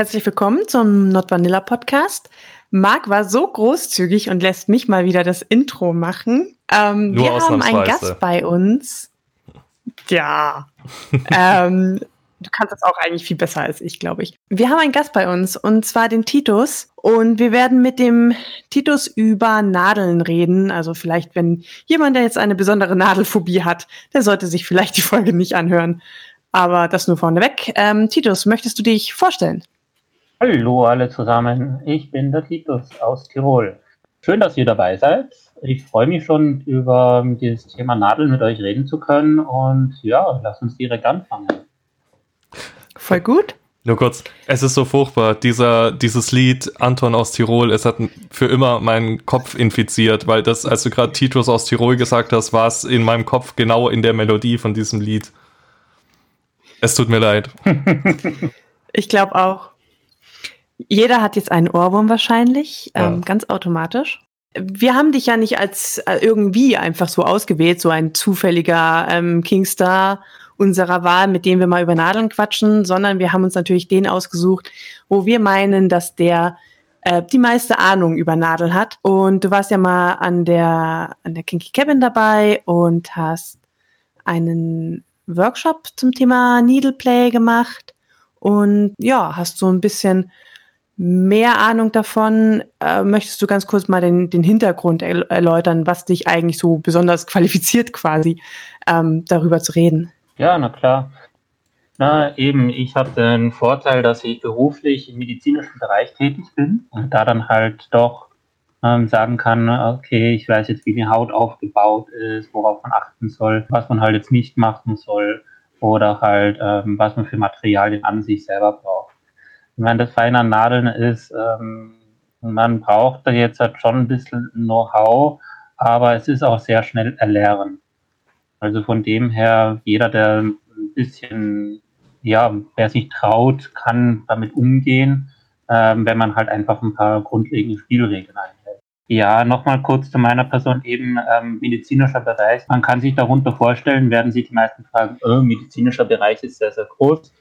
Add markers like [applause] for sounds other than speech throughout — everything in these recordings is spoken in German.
Herzlich willkommen zum Not Vanilla Podcast. Marc war so großzügig und lässt mich mal wieder das Intro machen. Ähm, wir haben einen. Gast bei uns. Ja. [laughs] ähm, du kannst das auch eigentlich viel besser als ich, glaube ich. Wir haben einen Gast bei uns und zwar den Titus. Und wir werden mit dem Titus über Nadeln reden. Also vielleicht, wenn jemand, der jetzt eine besondere Nadelphobie hat, der sollte sich vielleicht die Folge nicht anhören. Aber das nur vorneweg. Ähm, Titus, möchtest du dich vorstellen? Hallo alle zusammen, ich bin der Titus aus Tirol. Schön, dass ihr dabei seid. Ich freue mich schon, über dieses Thema Nadeln mit euch reden zu können. Und ja, lasst uns direkt anfangen. Voll gut. Nur kurz, es ist so furchtbar, dieser, dieses Lied Anton aus Tirol, es hat für immer meinen Kopf infiziert, weil das, als du gerade Titus aus Tirol gesagt hast, war es in meinem Kopf genau in der Melodie von diesem Lied. Es tut mir leid. Ich glaube auch. Jeder hat jetzt einen Ohrwurm wahrscheinlich, Ja. ähm, ganz automatisch. Wir haben dich ja nicht als äh, irgendwie einfach so ausgewählt, so ein zufälliger ähm, Kingstar unserer Wahl, mit dem wir mal über Nadeln quatschen, sondern wir haben uns natürlich den ausgesucht, wo wir meinen, dass der äh, die meiste Ahnung über Nadeln hat. Und du warst ja mal an der, an der Kinky Cabin dabei und hast einen Workshop zum Thema Needleplay gemacht und ja, hast so ein bisschen mehr Ahnung davon. Äh, möchtest du ganz kurz mal den, den Hintergrund erl- erläutern, was dich eigentlich so besonders qualifiziert quasi, ähm, darüber zu reden? Ja, na klar. Na, eben, ich habe den Vorteil, dass ich beruflich im medizinischen Bereich tätig bin und da dann halt doch ähm, sagen kann, okay, ich weiß jetzt, wie die Haut aufgebaut ist, worauf man achten soll, was man halt jetzt nicht machen soll oder halt, ähm, was man für Materialien an sich selber braucht. Ich meine, das Feine an Nadeln ist, ähm, man braucht da jetzt halt schon ein bisschen Know-how, aber es ist auch sehr schnell erlernen. Also von dem her, jeder, der ein bisschen, ja, wer sich traut, kann damit umgehen, ähm, wenn man halt einfach ein paar grundlegende Spielregeln einhält. Ja, nochmal kurz zu meiner Person eben ähm, medizinischer Bereich. Man kann sich darunter vorstellen, werden sich die meisten fragen, äh, medizinischer Bereich ist sehr, sehr groß.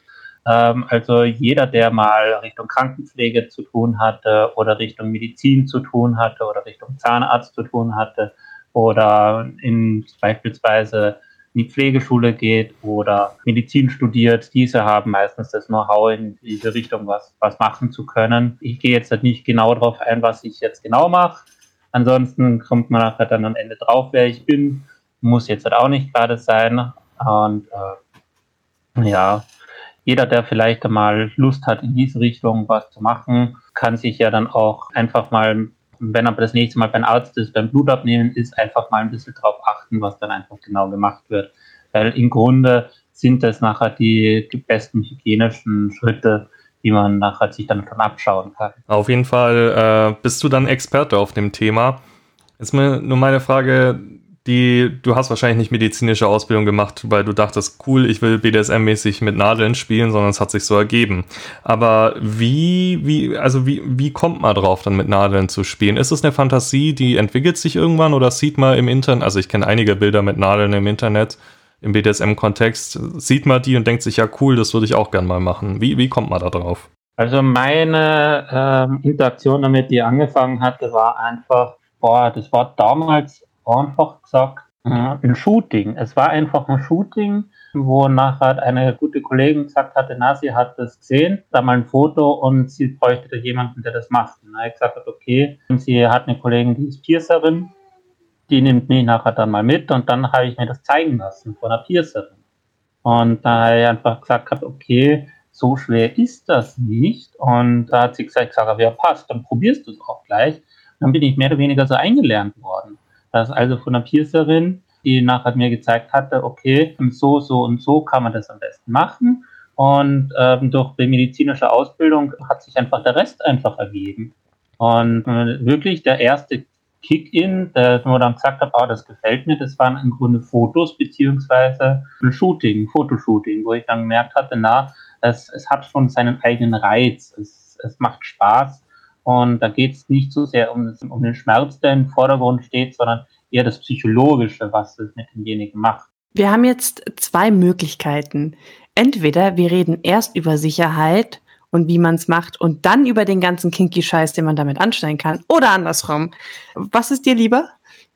Ähm, also jeder, der mal Richtung Krankenpflege zu tun hatte oder Richtung Medizin zu tun hatte oder Richtung Zahnarzt zu tun hatte, oder in beispielsweise in die Pflegeschule geht oder Medizin studiert, diese haben meistens das Know-how in diese Richtung, was, was machen zu können. Ich gehe jetzt halt nicht genau darauf ein, was ich jetzt genau mache. Ansonsten kommt man nachher dann am Ende drauf, wer ich bin. Muss jetzt halt auch nicht gerade sein. Und äh, ja, jeder, der vielleicht mal Lust hat, in diese Richtung was zu machen, kann sich ja dann auch einfach mal wenn er das nächste Mal beim Arzt ist, beim Blutabnehmen ist, einfach mal ein bisschen drauf achten, was dann einfach genau gemacht wird. Weil im Grunde sind das nachher die, die besten hygienischen Schritte, die man nachher sich dann schon abschauen kann. Auf jeden Fall äh, bist du dann Experte auf dem Thema. Ist mir nur meine Frage, die, du hast wahrscheinlich nicht medizinische Ausbildung gemacht, weil du dachtest, cool, ich will BDSM-mäßig mit Nadeln spielen, sondern es hat sich so ergeben. Aber wie, wie, also wie, wie kommt man drauf, dann mit Nadeln zu spielen? Ist es eine Fantasie, die entwickelt sich irgendwann oder sieht man im Internet, also ich kenne einige Bilder mit Nadeln im Internet, im BDSM-Kontext, sieht man die und denkt sich, ja cool, das würde ich auch gern mal machen. Wie, wie kommt man da drauf? Also meine ähm, Interaktion damit, die angefangen hatte, war einfach, boah, das war damals einfach gesagt äh, ein Shooting. Es war einfach ein Shooting, wo nachher eine gute Kollegin gesagt hatte, na, sie hat das gesehen, da mal ein Foto und sie bräuchte jemanden, der das macht. Und ich gesagt, okay. Und sie hat eine Kollegin, die ist Piercerin, die nimmt mich nachher dann mal mit und dann habe ich mir das zeigen lassen von einer Piercerin. Und da habe ich einfach gesagt, okay, so schwer ist das nicht. Und da hat sie gesagt, Sarah, ja passt, dann probierst du es auch gleich. Dann bin ich mehr oder weniger so eingelernt worden. Das also von einer Piercerin, die nachher mir gezeigt hatte, okay, so, so und so kann man das am besten machen. Und ähm, durch die medizinische Ausbildung hat sich einfach der Rest einfach ergeben. Und äh, wirklich der erste Kick-In, wo dann gesagt hat, oh, das gefällt mir, das waren im Grunde Fotos beziehungsweise ein Shooting, ein Fotoshooting, wo ich dann gemerkt hatte, na, es, es hat schon seinen eigenen Reiz, es, es macht Spaß und da geht es nicht so sehr um, um den Schmerz, der im Vordergrund steht, sondern eher das Psychologische, was es mit demjenigen macht. Wir haben jetzt zwei Möglichkeiten. Entweder wir reden erst über Sicherheit und wie man es macht und dann über den ganzen kinky Scheiß, den man damit anstellen kann. Oder andersrum. Was ist dir lieber?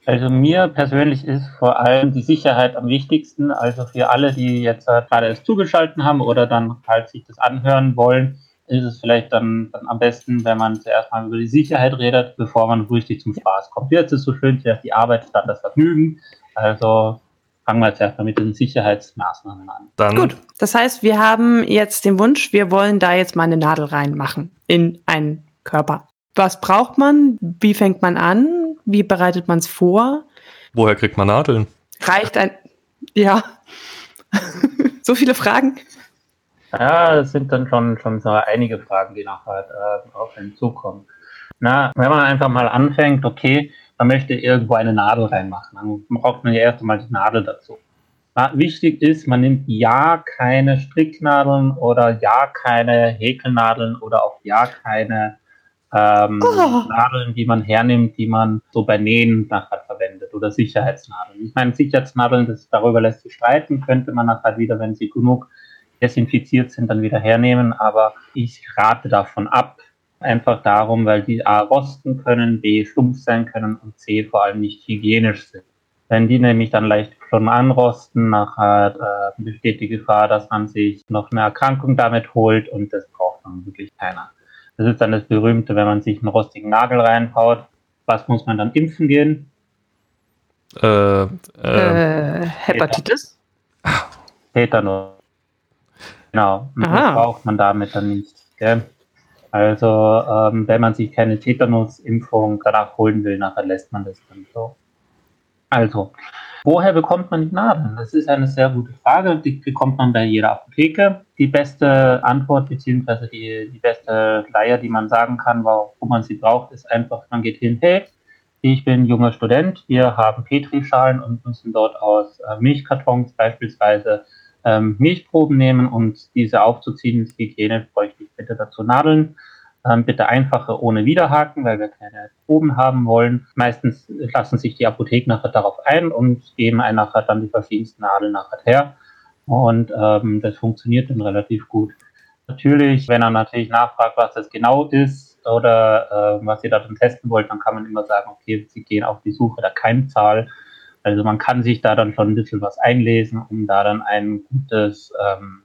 Also mir persönlich ist vor allem die Sicherheit am wichtigsten. Also für alle, die jetzt gerade erst zugeschaltet haben oder dann halt sich das anhören wollen, ist es vielleicht dann, dann am besten, wenn man zuerst mal über die Sicherheit redet, bevor man richtig zum Spaß kommt. Jetzt ist es so schön, zuerst die Arbeit statt das Vergnügen. Also fangen wir jetzt erstmal mit den Sicherheitsmaßnahmen an. Dann Gut, das heißt, wir haben jetzt den Wunsch, wir wollen da jetzt mal eine Nadel reinmachen in einen Körper. Was braucht man? Wie fängt man an? Wie bereitet man es vor? Woher kriegt man Nadeln? Reicht ein. Ja. [laughs] so viele Fragen? Ja, das sind dann schon, schon so einige Fragen, die nachher äh, auf einen zukommen. Na, wenn man einfach mal anfängt, okay, man möchte irgendwo eine Nadel reinmachen, dann braucht man ja erst einmal die Nadel dazu. Na, wichtig ist, man nimmt ja keine Stricknadeln oder ja keine Häkelnadeln oder auch ja keine ähm, oh. Nadeln, die man hernimmt, die man so bei Nähen nachher verwendet oder Sicherheitsnadeln. Ich meine, Sicherheitsnadeln, das, darüber lässt sich streiten, könnte man nachher wieder, wenn sie genug desinfiziert sind, dann wieder hernehmen, aber ich rate davon ab, einfach darum, weil die A rosten können, B stumpf sein können und C vor allem nicht hygienisch sind. Wenn die nämlich dann leicht schon anrosten, nachher äh, besteht die Gefahr, dass man sich noch eine Erkrankung damit holt und das braucht dann wirklich keiner. Das ist dann das Berühmte, wenn man sich einen rostigen Nagel reinhaut. Was muss man dann impfen gehen? Äh, äh, äh Hepatitis? Tetanus. Genau. Das braucht man damit dann nicht. Gell? Also, ähm, wenn man sich keine Tetanus-Impfung danach holen will, nachher lässt man das dann so. Also, Woher bekommt man die Nadeln? Das ist eine sehr gute Frage. Die bekommt man bei jeder Apotheke. Die beste Antwort beziehungsweise die, die beste Leier, die man sagen kann, warum man sie braucht, ist einfach, man geht hin, hey, ich bin junger Student, wir haben Petrischalen und müssen dort aus äh, Milchkartons beispielsweise ähm, Milchproben nehmen und diese aufzuziehen ins Hygiene bräuchte ich bitte dazu Nadeln. Ähm, bitte einfache ohne Widerhaken, weil wir keine Proben haben wollen. Meistens lassen sich die Apotheken nachher darauf ein und geben einen nachher dann die verschiedensten Nadeln nachher her. Und ähm, das funktioniert dann relativ gut. Natürlich, wenn er natürlich nachfragt, was das genau ist oder äh, was ihr da dann testen wollt, dann kann man immer sagen, okay, sie gehen auf die Suche der Keimzahl. Also man kann sich da dann schon ein bisschen was einlesen, um da dann ein gutes ähm,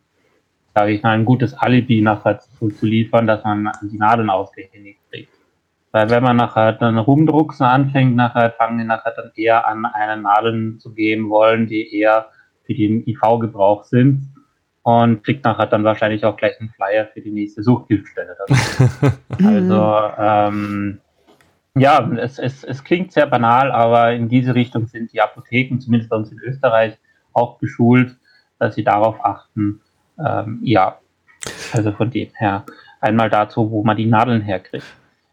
sage ich mal, ein gutes Alibi nachher zu, zu liefern, dass man die Nadeln ausgehändigt kriegt. Weil wenn man nachher dann rumdrucksen anfängt, nachher fangen die nachher dann eher an, eine Nadeln zu geben wollen, die eher für den IV-Gebrauch sind und kriegt nachher dann wahrscheinlich auch gleich einen Flyer für die nächste Suchgiftstelle. [laughs] also ähm, ja, es, es, es klingt sehr banal, aber in diese Richtung sind die Apotheken, zumindest bei uns in Österreich, auch geschult, dass sie darauf achten, ähm, ja, also von dem her einmal dazu, wo man die Nadeln herkriegt.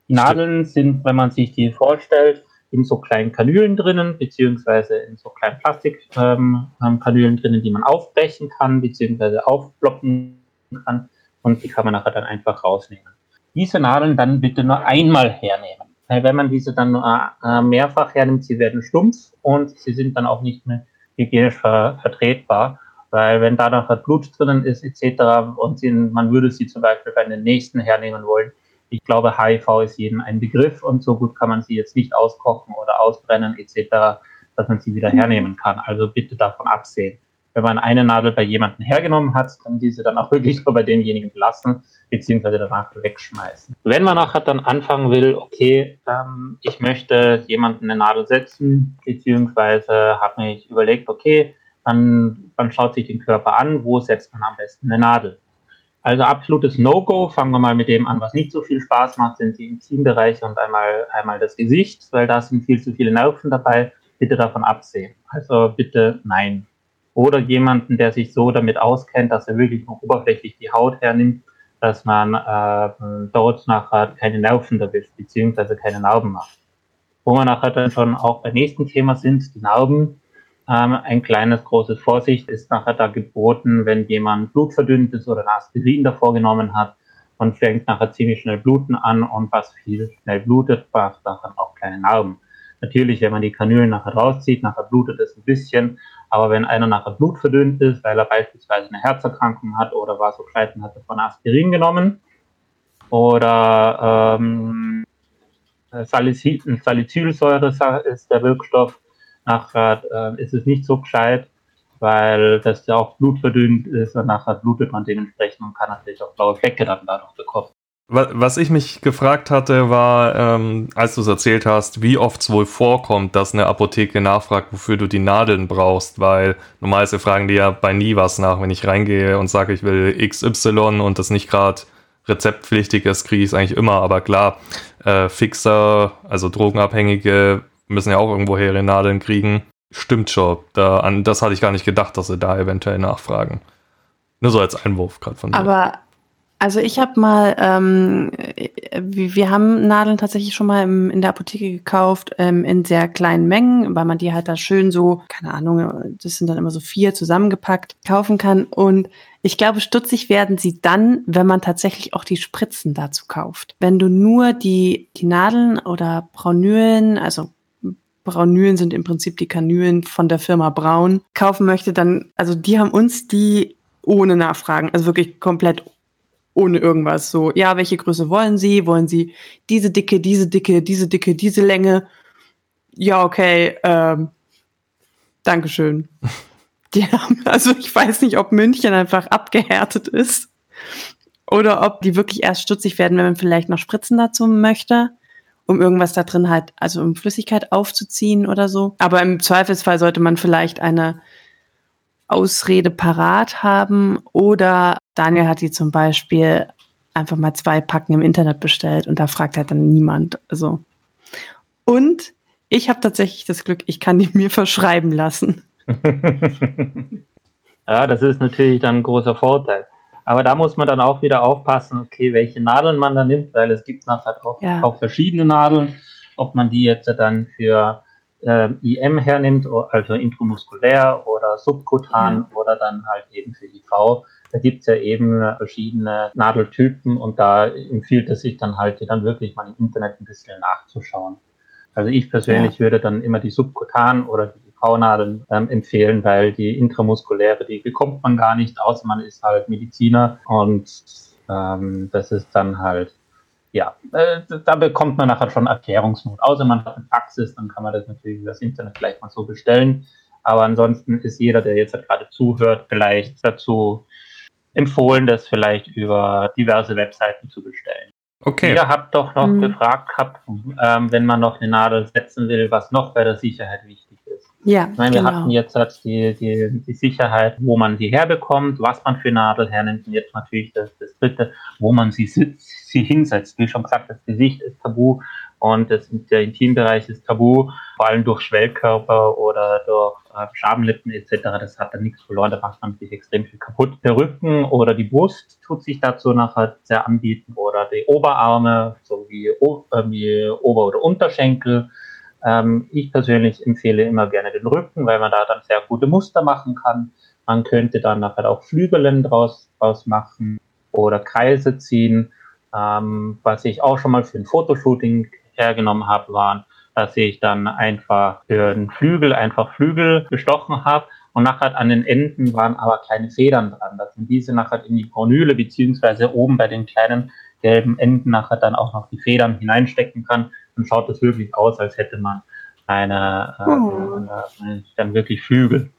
Die Nadeln sind, wenn man sich die vorstellt, in so kleinen Kanülen drinnen, beziehungsweise in so kleinen Plastikkanülen ähm, drinnen, die man aufbrechen kann, beziehungsweise aufploppen kann und die kann man nachher dann einfach rausnehmen. Diese Nadeln dann bitte nur einmal hernehmen. Weil wenn man diese dann äh, mehrfach hernimmt, sie werden stumpf und sie sind dann auch nicht mehr hygienisch ver vertretbar weil wenn da noch Blut drinnen ist etc. und sie, man würde sie zum Beispiel bei den nächsten hernehmen wollen, ich glaube, HIV ist jedem ein Begriff und so gut kann man sie jetzt nicht auskochen oder ausbrennen etc., dass man sie wieder hernehmen kann. Also bitte davon absehen. Wenn man eine Nadel bei jemandem hergenommen hat, dann diese dann auch wirklich nur bei demjenigen lassen, beziehungsweise danach wegschmeißen. Wenn man nachher dann anfangen will, okay, ähm, ich möchte jemanden eine Nadel setzen, beziehungsweise habe mich überlegt, okay, man, man schaut sich den Körper an, wo setzt man am besten eine Nadel. Also absolutes No-Go. Fangen wir mal mit dem an, was nicht so viel Spaß macht, sind die Intimbereiche und einmal, einmal das Gesicht, weil da sind viel zu viele Nerven dabei. Bitte davon absehen. Also bitte nein. Oder jemanden, der sich so damit auskennt, dass er wirklich nur oberflächlich die Haut hernimmt, dass man äh, dort nachher keine Nerven erwischt, beziehungsweise keine Narben macht. Wo wir nachher dann schon auch beim nächsten Thema sind, die Narben ähm, ein kleines, großes Vorsicht ist nachher da geboten, wenn jemand blutverdünnt ist oder Aspirin davor genommen hat und fängt nachher ziemlich schnell Bluten an und was viel schnell blutet, macht nachher auch kleine Narben. Natürlich, wenn man die Kanülen nachher rauszieht, nachher blutet es ein bisschen, aber wenn einer nachher blutverdünnt ist, weil er beispielsweise eine Herzerkrankung hat oder Vasokleiten hat von Aspirin genommen oder ähm, Salicylsäure ist der Wirkstoff. Nachher äh, ist es nicht so gescheit, weil das ja auch blutverdünnt ist und nachher blutet man dementsprechend und kann natürlich auch blaue Flecke dann dadurch bekommen. Was ich mich gefragt hatte, war, ähm, als du es erzählt hast, wie oft es wohl vorkommt, dass eine Apotheke nachfragt, wofür du die Nadeln brauchst, weil normalerweise fragen die ja bei nie was nach. Wenn ich reingehe und sage, ich will XY und das nicht gerade rezeptpflichtig ist, kriege ich es eigentlich immer. Aber klar, äh, Fixer, also Drogenabhängige, müssen ja auch irgendwoher ihre Nadeln kriegen. Stimmt schon. Da, an das hatte ich gar nicht gedacht, dass sie da eventuell nachfragen. Nur so als Einwurf gerade von dir. Aber also ich habe mal, ähm, wir haben Nadeln tatsächlich schon mal im, in der Apotheke gekauft, ähm, in sehr kleinen Mengen, weil man die halt da schön so, keine Ahnung, das sind dann immer so vier zusammengepackt, kaufen kann. Und ich glaube, stutzig werden sie dann, wenn man tatsächlich auch die Spritzen dazu kauft. Wenn du nur die, die Nadeln oder Braunülen, also Braunülen sind im Prinzip die Kanülen von der Firma Braun, kaufen möchte, dann, also die haben uns die ohne Nachfragen, also wirklich komplett ohne irgendwas. So, ja, welche Größe wollen Sie? Wollen Sie diese Dicke, diese Dicke, diese Dicke, diese Länge? Ja, okay, ähm, Dankeschön. [laughs] Die haben, also ich weiß nicht, ob München einfach abgehärtet ist oder ob die wirklich erst stutzig werden, wenn man vielleicht noch Spritzen dazu möchte, um irgendwas da drin halt, also um Flüssigkeit aufzuziehen oder so. Aber im Zweifelsfall sollte man vielleicht eine Ausrede parat haben oder Daniel hat die zum Beispiel einfach mal zwei Packen im Internet bestellt und da fragt halt dann niemand. Also. Und ich habe tatsächlich das Glück, ich kann die mir verschreiben lassen. [laughs] ja, das ist natürlich dann ein großer Vorteil. Aber da muss man dann auch wieder aufpassen, okay, welche Nadeln man da nimmt, weil es gibt nachher auch, ja. auch verschiedene Nadeln, ob man die jetzt dann für äh, IM hernimmt, also intramuskulär oder subkutan ja. oder dann halt eben für IV. Da gibt es ja eben verschiedene Nadeltypen und da empfiehlt es sich dann halt, dann wirklich mal im Internet ein bisschen nachzuschauen. Also ich persönlich ja. würde dann immer die subkutan oder die IV-Nadeln ähm, empfehlen, weil die intramuskuläre, die bekommt man gar nicht, außer man ist halt Mediziner und ähm, das ist dann halt ja, äh, da bekommt man nachher schon Erklärungsmut. Außer man hat eine Praxis, dann kann man das natürlich über das Internet gleich mal so bestellen. Aber ansonsten ist jeder, der jetzt gerade zuhört, vielleicht dazu empfohlen, das vielleicht über diverse Webseiten zu bestellen. Okay. Ihr habt doch noch mhm. gefragt gehabt, ähm, wenn man noch eine Nadel setzen will, was noch bei der Sicherheit wichtig ist. Ja, ich meine, genau. wir hatten jetzt halt die, die, die Sicherheit, wo man sie herbekommt, was man für Nadel hernimmt und jetzt natürlich das, das dritte, wo man sie, sie hinsetzt. Wie schon gesagt, das Gesicht ist tabu und das, der Intimbereich ist tabu, vor allem durch Schwellkörper oder durch äh, Schabenlippen etc. Das hat dann nichts verloren, da macht man sich extrem viel kaputt. Der Rücken oder die Brust tut sich dazu nachher sehr anbieten oder die Oberarme sowie äh, wie Ober- oder Unterschenkel ähm, ich persönlich empfehle immer gerne den Rücken, weil man da dann sehr gute Muster machen kann. Man könnte dann nachher auch Flügelen draus, draus machen oder Kreise ziehen. Ähm, was ich auch schon mal für ein Fotoshooting hergenommen habe, waren, dass ich dann einfach für einen Flügel einfach Flügel gestochen habe und nachher an den Enden waren aber kleine Federn dran, dass man diese nachher in die Kornüle beziehungsweise oben bei den kleinen gelben Enden nachher dann auch noch die Federn hineinstecken kann, dann schaut es wirklich aus, als hätte man eine, äh, eine, dann wirklich Flügel.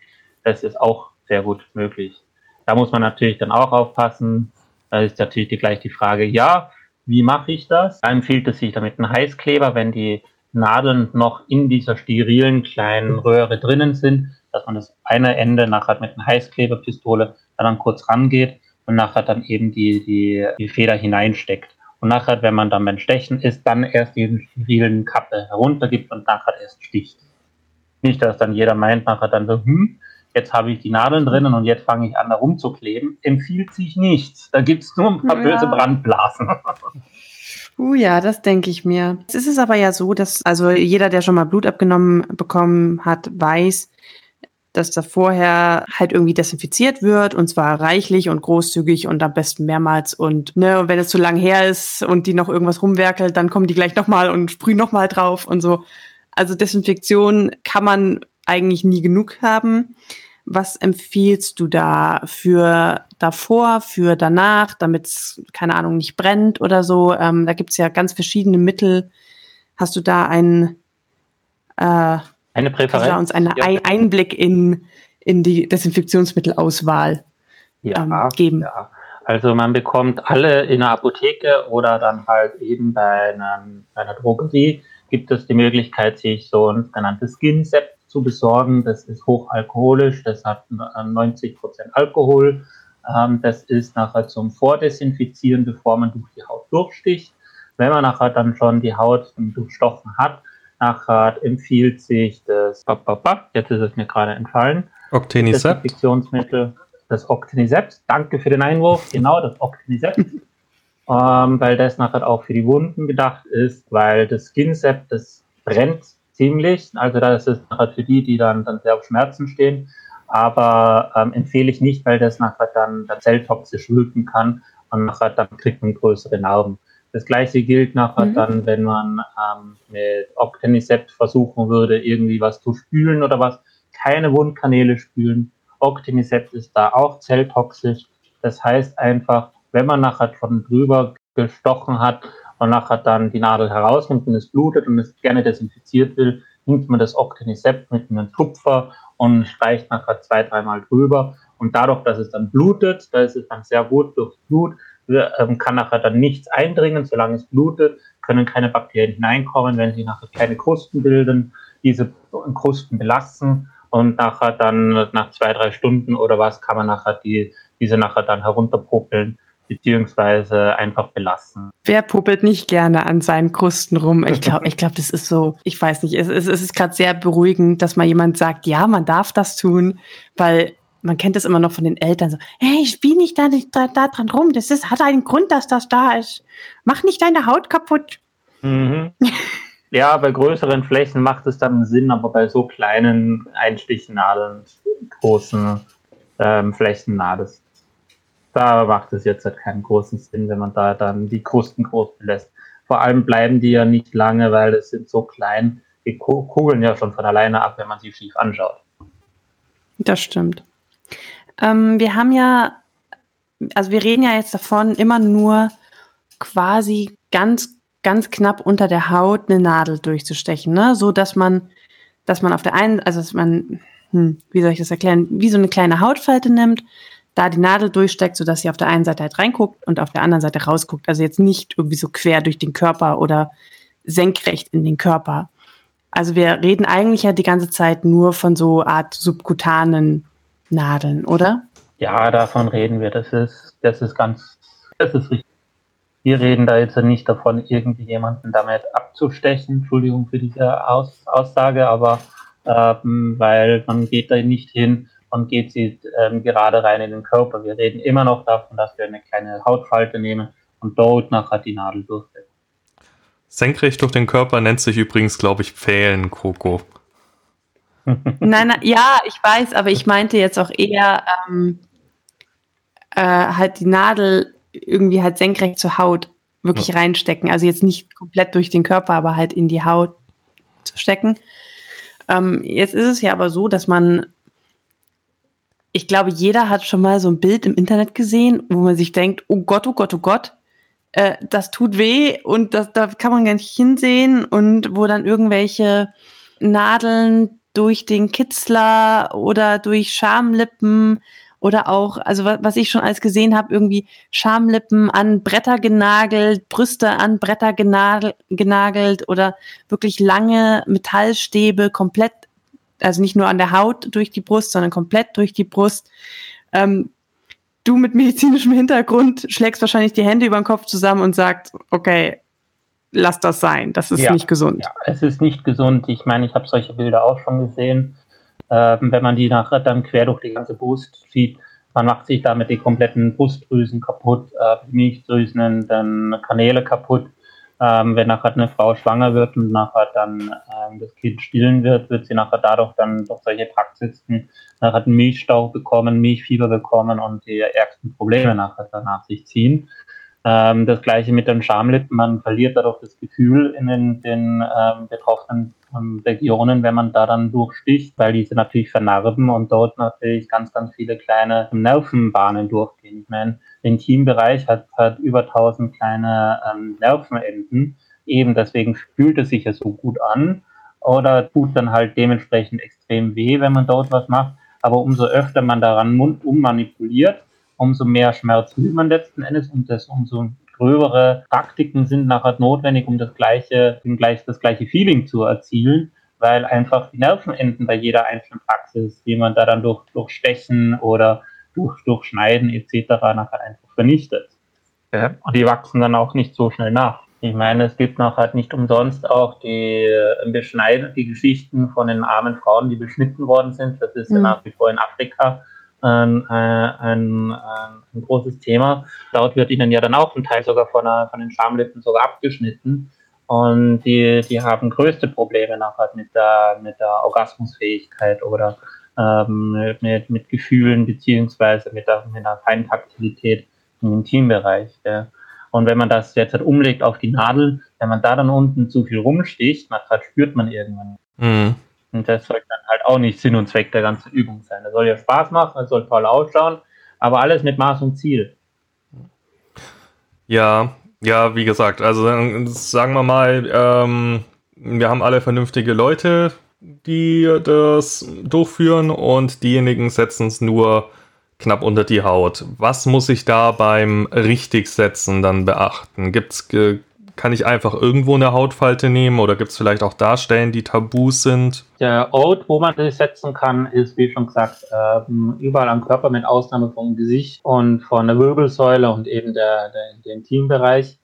Das ist auch sehr gut möglich. Da muss man natürlich dann auch aufpassen. Da ist natürlich gleich die Frage, ja, wie mache ich das? Da empfiehlt es sich damit ein Heißkleber, wenn die Nadeln noch in dieser sterilen kleinen Röhre drinnen sind, dass man das eine Ende nachher mit einer Heißkleberpistole dann kurz rangeht und nachher dann eben die, die, die Feder hineinsteckt. Und nachher, wenn man dann beim Stechen ist, dann erst die sterilen Kappe heruntergibt und nachher erst sticht. Nicht, dass dann jeder meint, nachher dann so, hm, jetzt habe ich die Nadeln drinnen und jetzt fange ich an, da rumzukleben. Empfiehlt sich nicht. Da gibt es nur ein paar ja. böse Brandblasen. [laughs] Uh ja, das denke ich mir. Es ist es aber ja so, dass also jeder, der schon mal Blut abgenommen bekommen hat, weiß, dass da vorher halt irgendwie desinfiziert wird und zwar reichlich und großzügig und am besten mehrmals und ne und wenn es zu lang her ist und die noch irgendwas rumwerkelt, dann kommen die gleich nochmal und sprühen nochmal drauf und so. Also Desinfektion kann man eigentlich nie genug haben. Was empfiehlst du da für davor, für danach, damit es, keine Ahnung, nicht brennt oder so? Ähm, da gibt es ja ganz verschiedene Mittel. Hast du da einen, äh, eine Präferenz? Da uns einen ja. Einblick in, in die Desinfektionsmittelauswahl ja, ähm, geben? Ja. Also man bekommt alle in der Apotheke oder dann halt eben bei einer, bei einer Drogerie gibt es die Möglichkeit, sich so ein sogenanntes Skin-Set zu besorgen. Das ist hochalkoholisch, das hat 90 Prozent Alkohol. Ähm, das ist nachher zum Vordesinfizieren, bevor man durch die Haut durchsticht. Wenn man nachher dann schon die Haut durchstochen hat, nachher empfiehlt sich das, jetzt ist es mir gerade entfallen, Octenisept. Desinfektionsmittel, das Octenisept. Danke für den Einwurf. Genau, das Octenisept. [laughs] ähm, weil das nachher auch für die Wunden gedacht ist, weil das Skinsept, das brennt ziemlich. Also da ist es nachher für die, die dann, dann sehr auf Schmerzen stehen. Aber ähm, empfehle ich nicht, weil das nachher dann, dann zelltoxisch wirken kann und nachher dann kriegt man größere Narben. Das gleiche gilt nachher mhm. dann, wenn man ähm, mit Octenisept versuchen würde, irgendwie was zu spülen oder was. Keine Wundkanäle spülen. Octenisept ist da auch zelltoxisch. Das heißt einfach, wenn man nachher von drüber gestochen hat und nachher dann die Nadel herausnimmt und es blutet und es gerne desinfiziert will, nimmt man das Octenisept mit einem Tupfer und streicht nachher zwei, dreimal drüber. Und dadurch, dass es dann blutet, da ist es dann sehr gut durch Blut, ähm, kann nachher dann nichts eindringen, solange es blutet, können keine Bakterien hineinkommen, wenn sie nachher keine Krusten bilden, diese Krusten belasten und nachher dann nach zwei, drei Stunden oder was kann man nachher die, diese nachher dann herunterpuppeln beziehungsweise einfach belassen. Wer puppelt nicht gerne an seinen Krusten rum? Ich glaube, ich glaube, das ist so, ich weiß nicht, es, es, es ist gerade sehr beruhigend, dass mal jemand sagt, ja, man darf das tun, weil man kennt das immer noch von den Eltern so, hey, spiel nicht da, da, da dran rum, das ist, hat einen Grund, dass das da ist. Mach nicht deine Haut kaputt. Mhm. [laughs] Ja, bei größeren Flächen macht es dann Sinn, aber bei so kleinen Einstichnadeln, großen ähm, Flächen, na, das da macht es jetzt halt keinen großen Sinn, wenn man da dann die Krusten groß belässt. Vor allem bleiben die ja nicht lange, weil es sind so klein, die kugeln ja schon von alleine ab, wenn man sie schief anschaut. Das stimmt. Ähm, wir haben ja, also wir reden ja jetzt davon, immer nur quasi ganz, ganz knapp unter der Haut eine Nadel durchzustechen, ne? So dass man, dass man auf der einen, also dass man, hm, wie soll ich das erklären, wie so eine kleine Hautfalte nimmt, da die Nadel durchsteckt, sodass sie auf der einen Seite halt reinguckt und auf der anderen Seite rausguckt. Also jetzt nicht irgendwie so quer durch den Körper oder senkrecht in den Körper. Also wir reden eigentlich ja die ganze Zeit nur von so Art subkutanen Nadeln, oder? Ja, davon reden wir. Das ist, das ist ganz, das ist richtig. Wir reden da jetzt nicht davon, irgendwie jemanden damit abzustechen. Entschuldigung für diese Aus Aussage, aber ähm, weil man geht da nicht hin und geht sie ähm, gerade rein in den Körper. Wir reden immer noch davon, dass wir eine kleine Hautfalte nehmen und dort nachher die Nadel durchsetzen. Senkrecht durch den Körper nennt sich übrigens, glaube ich, Pfählen, Coco. [laughs] nein, nein, ja, ich weiß, aber ich meinte jetzt auch eher ähm, äh, halt die Nadel irgendwie halt senkrecht zur Haut wirklich ja. reinstecken. Also jetzt nicht komplett durch den Körper, aber halt in die Haut zu stecken. Ähm, jetzt ist es ja aber so, dass man ich glaube, jeder hat schon mal so ein Bild im Internet gesehen, wo man sich denkt, oh Gott, oh Gott, oh Gott, äh, das tut weh und das, da kann man gar nicht hinsehen und wo dann irgendwelche Nadeln durch den Kitzler oder durch Schamlippen oder auch, also was ich schon alles gesehen habe, irgendwie Schamlippen an Bretter genagelt, Brüste an Bretter genagelt oder wirklich lange Metallstäbe komplett also nicht nur an der Haut durch die Brust, sondern komplett durch die Brust. Ähm, du mit medizinischem Hintergrund schlägst wahrscheinlich die Hände über den Kopf zusammen und sagst, okay, lass das sein, das ist ja, nicht gesund. Ja, es ist nicht gesund. Ich meine, ich habe solche Bilder auch schon gesehen. Ähm, wenn man die nachher dann quer durch die ganze Brust zieht, man macht sich damit die kompletten Brustdrüsen kaputt, äh, Milchdrüsen, dann Kanäle kaputt. Ähm, wenn nachher eine Frau schwanger wird und nachher dann ähm, das Kind stillen wird, wird sie nachher dadurch dann durch solche Praxisen nachher einen Milchstau bekommen, Milchfieber bekommen und die ärgsten Probleme nachher danach sich ziehen. Ähm, das gleiche mit den Schamlippen, man verliert dadurch das Gefühl in den, den ähm, betroffenen ähm, Regionen, wenn man da dann durchsticht, weil diese natürlich vernarben und dort natürlich ganz, ganz viele kleine Nervenbahnen durchgehen. Ich meine, der Intimbereich hat, hat über 1000 kleine ähm, Nervenenden, eben deswegen fühlt es sich ja so gut an oder tut dann halt dementsprechend extrem weh, wenn man dort was macht. Aber umso öfter man daran ummanipuliert, umso mehr Schmerz will man letzten Endes und das, umso gröbere Praktiken sind nachher notwendig, um das gleiche, gleich, das gleiche Feeling zu erzielen, weil einfach die Nervenenden bei jeder einzelnen Praxis, die man da dann durch, durch Stechen oder durch, durch Schneiden etc. nachher einfach vernichtet. Ja. Und die wachsen dann auch nicht so schnell nach. Ich meine, es gibt noch halt nicht umsonst auch die äh, Beschneiden, die Geschichten von den armen Frauen, die beschnitten worden sind. Das ist mhm. ja nach wie vor in Afrika ein, ein, ein, großes Thema. Dort wird ihnen ja dann auch ein Teil sogar von, von den Schamlippen sogar abgeschnitten. Und die, die haben größte Probleme nachher mit der, mit der Orgasmusfähigkeit oder ähm, mit, mit Gefühlen beziehungsweise mit der, mit der Feintaktilität im Intimbereich. Ja. Und wenn man das jetzt halt umlegt auf die Nadel, wenn man da dann unten zu viel rumsticht, man, spürt man irgendwann. Mhm. Und das sollte dann halt auch nicht Sinn und Zweck der ganzen Übung sein. Das soll ja Spaß machen, das soll toll ausschauen, aber alles mit Maß und Ziel. Ja, ja, wie gesagt, also sagen wir mal, ähm, wir haben alle vernünftige Leute, die das durchführen und diejenigen setzen es nur knapp unter die Haut. Was muss ich da beim Richtigsetzen dann beachten? Gibt's kann ich einfach irgendwo eine Hautfalte nehmen oder gibt es vielleicht auch da Stellen, die Tabus sind? Der Ort, wo man das setzen kann, ist, wie schon gesagt, ähm, überall am Körper mit Ausnahme vom Gesicht und von der Wirbelsäule und eben der, der, der Intimbereich.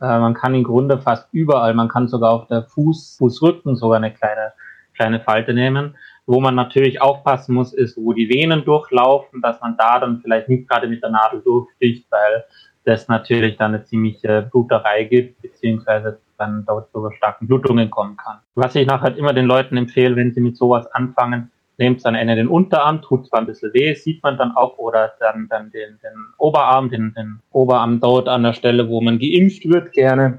Äh, man kann im Grunde fast überall, man kann sogar auf der Fuß, Fußrücken sogar eine kleine, kleine Falte nehmen. Wo man natürlich aufpassen muss, ist, wo die Venen durchlaufen, dass man da dann vielleicht nicht gerade mit der Nadel durchsticht, weil das natürlich dann eine ziemliche Bluterei gibt, beziehungsweise dann dort zu starken Blutungen kommen kann. Was ich nachher immer den Leuten empfehle, wenn sie mit sowas anfangen, nehmt dann Ende den Unterarm, tut zwar ein bisschen weh, sieht man dann auch, oder dann, dann den, den Oberarm, den, den Oberarm dort an der Stelle, wo man geimpft wird gerne,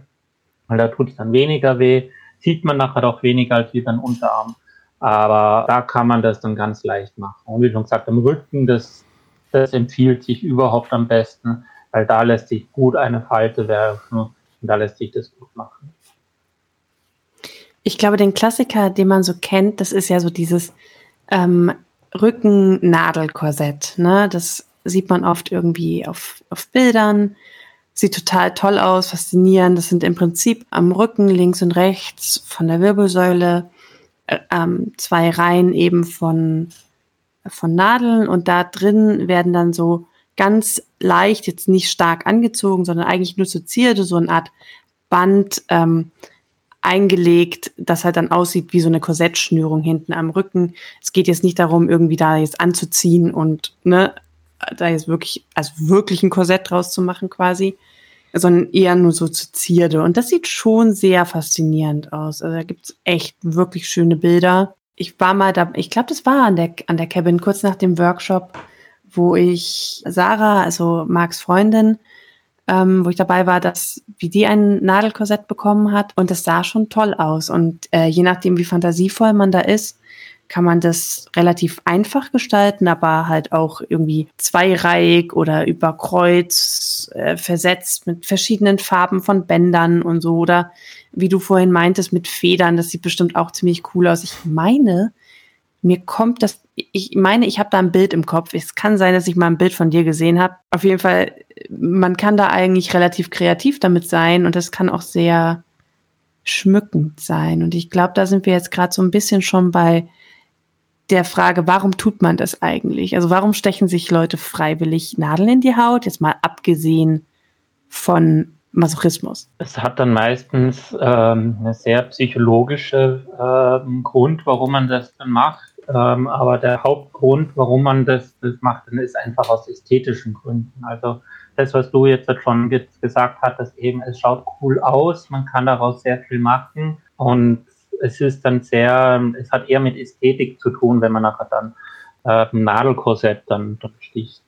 weil da tut es dann weniger weh, sieht man nachher auch weniger als wie beim Unterarm. Aber da kann man das dann ganz leicht machen. Und wie schon gesagt, am Rücken, das, das empfiehlt sich überhaupt am besten weil da lässt sich gut eine Falte werfen und da lässt sich das gut machen. Ich glaube, den Klassiker, den man so kennt, das ist ja so dieses ähm, Rückennadelkorsett. Ne? Das sieht man oft irgendwie auf, auf Bildern. Sieht total toll aus, faszinierend. Das sind im Prinzip am Rücken links und rechts von der Wirbelsäule äh, ähm, zwei Reihen eben von, von Nadeln und da drin werden dann so ganz leicht, jetzt nicht stark angezogen, sondern eigentlich nur so Zierde, so eine Art Band ähm, eingelegt, das halt dann aussieht wie so eine Korsettschnürung hinten am Rücken. Es geht jetzt nicht darum, irgendwie da jetzt anzuziehen und ne, da jetzt wirklich, also wirklich ein Korsett draus zu machen quasi, sondern eher nur so zu Zierde. Und das sieht schon sehr faszinierend aus. Also da gibt's echt wirklich schöne Bilder. Ich war mal da, ich glaube, das war an der, an der Cabin kurz nach dem Workshop wo ich Sarah, also Marks Freundin, ähm, wo ich dabei war, dass wie die ein Nadelkorsett bekommen hat. Und das sah schon toll aus. Und äh, je nachdem wie fantasievoll man da ist, kann man das relativ einfach gestalten, aber halt auch irgendwie zweireihig oder über Kreuz äh, versetzt mit verschiedenen Farben von Bändern und so. Oder wie du vorhin meintest mit Federn, das sieht bestimmt auch ziemlich cool aus. Ich meine, mir kommt das, ich meine, ich habe da ein Bild im Kopf. Es kann sein, dass ich mal ein Bild von dir gesehen habe. Auf jeden Fall, man kann da eigentlich relativ kreativ damit sein und das kann auch sehr schmückend sein. Und ich glaube, da sind wir jetzt gerade so ein bisschen schon bei der Frage, warum tut man das eigentlich? Also warum stechen sich Leute freiwillig Nadeln in die Haut? Jetzt mal abgesehen von Masochismus. Es hat dann meistens ähm, eine sehr psychologische ähm, Grund, warum man das dann macht. Ähm, aber der Hauptgrund, warum man das, das macht, ist einfach aus ästhetischen Gründen. Also das, was du jetzt schon ge gesagt hattest, eben, es schaut cool aus, man kann daraus sehr viel machen und es ist dann sehr, es hat eher mit Ästhetik zu tun, wenn man nachher dann äh, Nadelkorsett dann, dann sticht.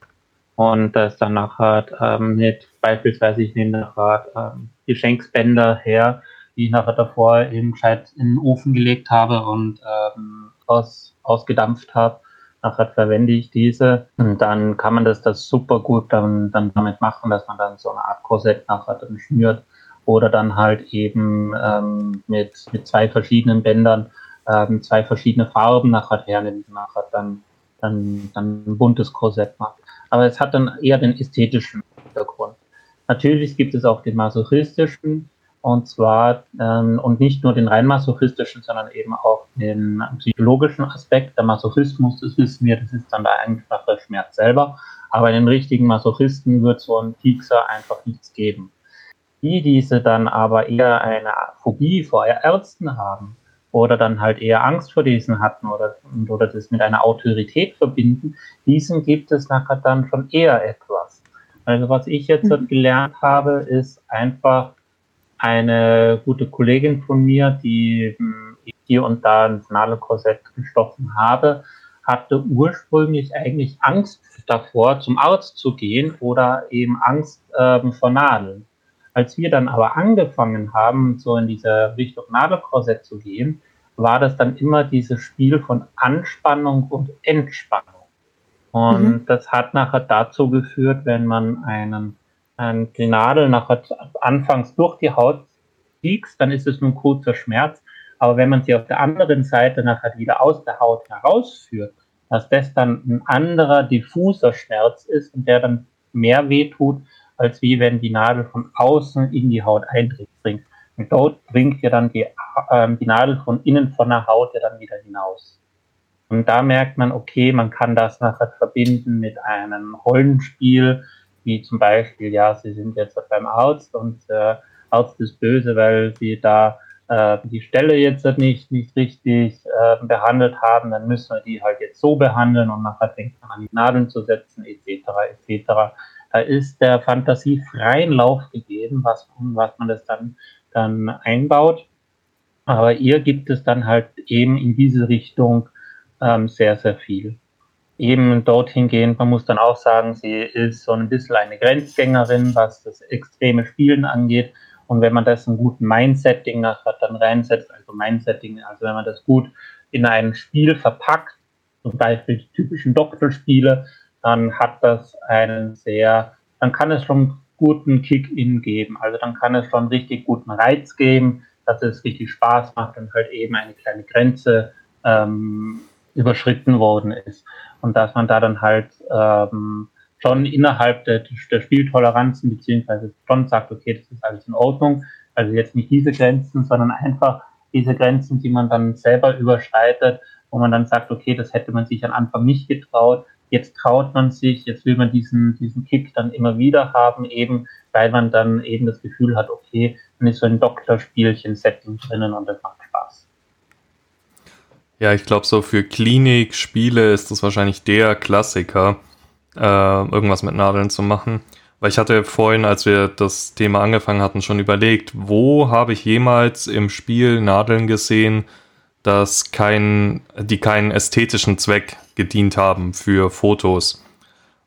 und das dann nachher ähm, mit beispielsweise ich nehme nachher ähm, Geschenksbänder her, die ich nachher davor eben gescheit in den Ofen gelegt habe und ähm, aus, ausgedampft habe. Nachher verwende ich diese und dann kann man das, das super gut dann, dann damit machen, dass man dann so eine Art Korsett nachher dann schnürt oder dann halt eben ähm, mit, mit zwei verschiedenen Bändern ähm, zwei verschiedene Farben nachher hernimmt, nachher dann, dann, dann ein buntes Korsett macht. Aber es hat dann eher den ästhetischen Hintergrund. Natürlich gibt es auch den masochistischen, und zwar, ähm, und nicht nur den rein masochistischen, sondern eben auch den psychologischen Aspekt. Der Masochismus, das wissen wir, das ist dann der einfache Schmerz selber. Aber in den richtigen Masochisten wird so ein Piekser einfach nichts geben. Die diese dann aber eher eine Phobie vor Ärzten haben oder dann halt eher Angst vor diesen hatten oder, oder das mit einer Autorität verbinden, diesen gibt es nachher dann schon eher etwas. Also was ich jetzt mhm. gelernt habe, ist einfach eine gute Kollegin von mir, die hm, hier und da ein Nadelkorsett gestochen habe, hatte ursprünglich eigentlich Angst davor, zum Arzt zu gehen oder eben Angst ähm, vor Nadeln. Als wir dann aber angefangen haben, so in diese Richtung Nadelkorsett zu gehen, war das dann immer dieses Spiel von Anspannung und Entspannung. Und mhm. das hat nachher dazu geführt, wenn man einen ähm, die Nadel nachher anfangs durch die Haut piekst, dann ist es nur ein kurzer Schmerz. Aber wenn man sie auf der anderen Seite nachher wieder aus der Haut herausführt, dass das dann ein anderer diffuser Schmerz ist und der dann mehr wehtut, als wie wenn die Nadel von außen in die Haut eindringt. Und dort bringt ja dann die, äh, die Nadel von innen von der Haut ja dann wieder hinaus. Und da merkt man, okay, man kann das nachher verbinden mit einem Rollenspiel, wie zum Beispiel, ja, Sie sind jetzt beim Arzt und äh, Arzt ist böse, weil Sie da äh, die Stelle jetzt nicht, nicht richtig äh, behandelt haben, dann müssen wir die halt jetzt so behandeln und nachher fängt man an die Nadeln zu setzen, etc., etc. Da ist der Fantasie freien Lauf gegeben, was, was man das dann, dann einbaut. Aber ihr gibt es dann halt eben in diese Richtung ähm, sehr, sehr viel eben dorthin gehen. Man muss dann auch sagen, sie ist so ein bisschen eine Grenzgängerin, was das extreme Spielen angeht. Und wenn man das einen guten Mindsetting nachher dann reinsetzt, also Mindsetting, also wenn man das gut in ein Spiel verpackt, zum Beispiel die typischen Doktorspiele, dann hat das einen sehr, dann kann es schon guten Kick-In geben. Also dann kann es schon richtig guten Reiz geben, dass es richtig Spaß macht und halt eben eine kleine Grenze ähm, überschritten worden ist und dass man da dann halt ähm, schon innerhalb der, der Spieltoleranzen beziehungsweise schon sagt, okay, das ist alles in Ordnung. Also jetzt nicht diese Grenzen, sondern einfach diese Grenzen, die man dann selber überschreitet, wo man dann sagt, okay, das hätte man sich am Anfang nicht getraut. Jetzt traut man sich, jetzt will man diesen, diesen Kick dann immer wieder haben, eben weil man dann eben das Gefühl hat, okay, man ist so ein Doktorspielchen-Setting drinnen und das macht. Ja, ich glaube, so für Klinik, Spiele ist das wahrscheinlich der Klassiker, äh, irgendwas mit Nadeln zu machen. Weil ich hatte vorhin, als wir das Thema angefangen hatten, schon überlegt, wo habe ich jemals im Spiel Nadeln gesehen, dass kein, die keinen ästhetischen Zweck gedient haben für Fotos.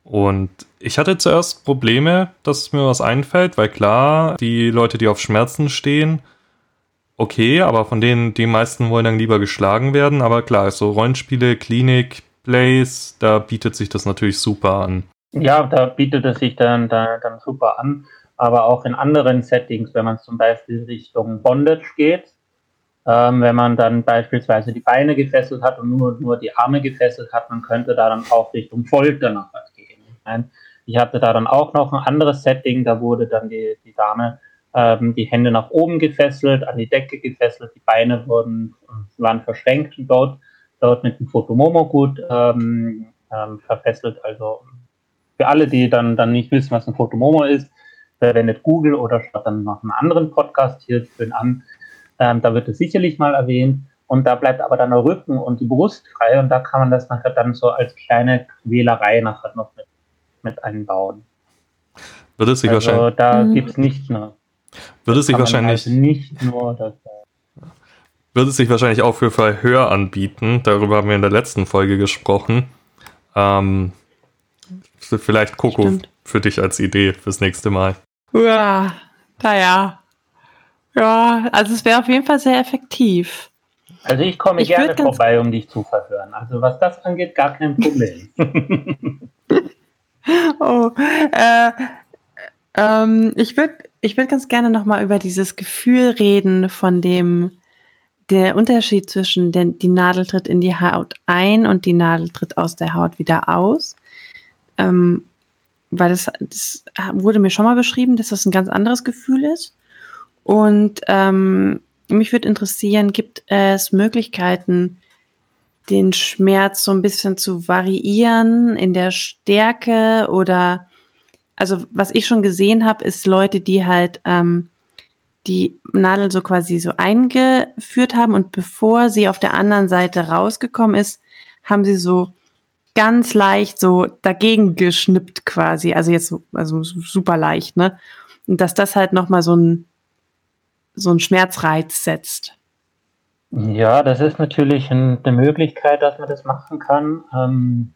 Und ich hatte zuerst Probleme, dass mir was einfällt, weil klar, die Leute, die auf Schmerzen stehen, okay, aber von denen die meisten wollen dann lieber geschlagen werden. Aber klar, so Rollenspiele, Klinik, Plays, da bietet sich das natürlich super an. Ja, da bietet es sich dann, dann, dann super an. Aber auch in anderen Settings, wenn man zum Beispiel Richtung Bondage geht, ähm, wenn man dann beispielsweise die Beine gefesselt hat und nur, nur die Arme gefesselt hat, man könnte da dann auch Richtung Folter nachher gehen. Ich hatte da dann auch noch ein anderes Setting, da wurde dann die, die Dame ähm, die Hände nach oben gefesselt, an die Decke gefesselt, die Beine wurden, waren verschränkt dort, dort mit dem Fotomomo gut ähm, ähm, verfesselt. Also für alle, die dann, dann nicht wissen, was ein Fotomomo ist, verwendet Google oder schaut dann noch einen anderen Podcast hier schön an. Ähm, da wird es sicherlich mal erwähnt. Und da bleibt aber dann der Rücken und die Brust frei und da kann man das nachher dann so als kleine Wählerei nachher noch mit, mit einbauen. Wird es sich also wahrscheinlich. Da mhm. gibt es nichts mehr. Würde es sich wahrscheinlich halt nicht nur das, würde es sich wahrscheinlich auch für Verhör anbieten. Darüber haben wir in der letzten Folge gesprochen. Ähm, Vielleicht Coco Stimmt. für dich als Idee fürs nächste Mal. Ja, naja. Ja, also es wäre auf jeden Fall sehr effektiv. Also ich komme ich gerne vorbei, um dich zu verhören. Also was das angeht, gar kein Problem. [laughs] oh, äh, ähm, ich würde ich würd ganz gerne nochmal über dieses Gefühl reden, von dem der Unterschied zwischen der, die Nadel tritt in die Haut ein und die Nadel tritt aus der Haut wieder aus. Ähm, weil das, das wurde mir schon mal beschrieben, dass das ein ganz anderes Gefühl ist. Und ähm, mich würde interessieren, gibt es Möglichkeiten, den Schmerz so ein bisschen zu variieren in der Stärke oder also was ich schon gesehen habe, ist Leute, die halt ähm, die Nadel so quasi so eingeführt haben und bevor sie auf der anderen Seite rausgekommen ist, haben sie so ganz leicht so dagegen geschnippt quasi, also jetzt so, also super leicht, ne? Und dass das halt nochmal so ein so ein Schmerzreiz setzt. Ja, das ist natürlich eine Möglichkeit, dass man das machen kann. Ähm,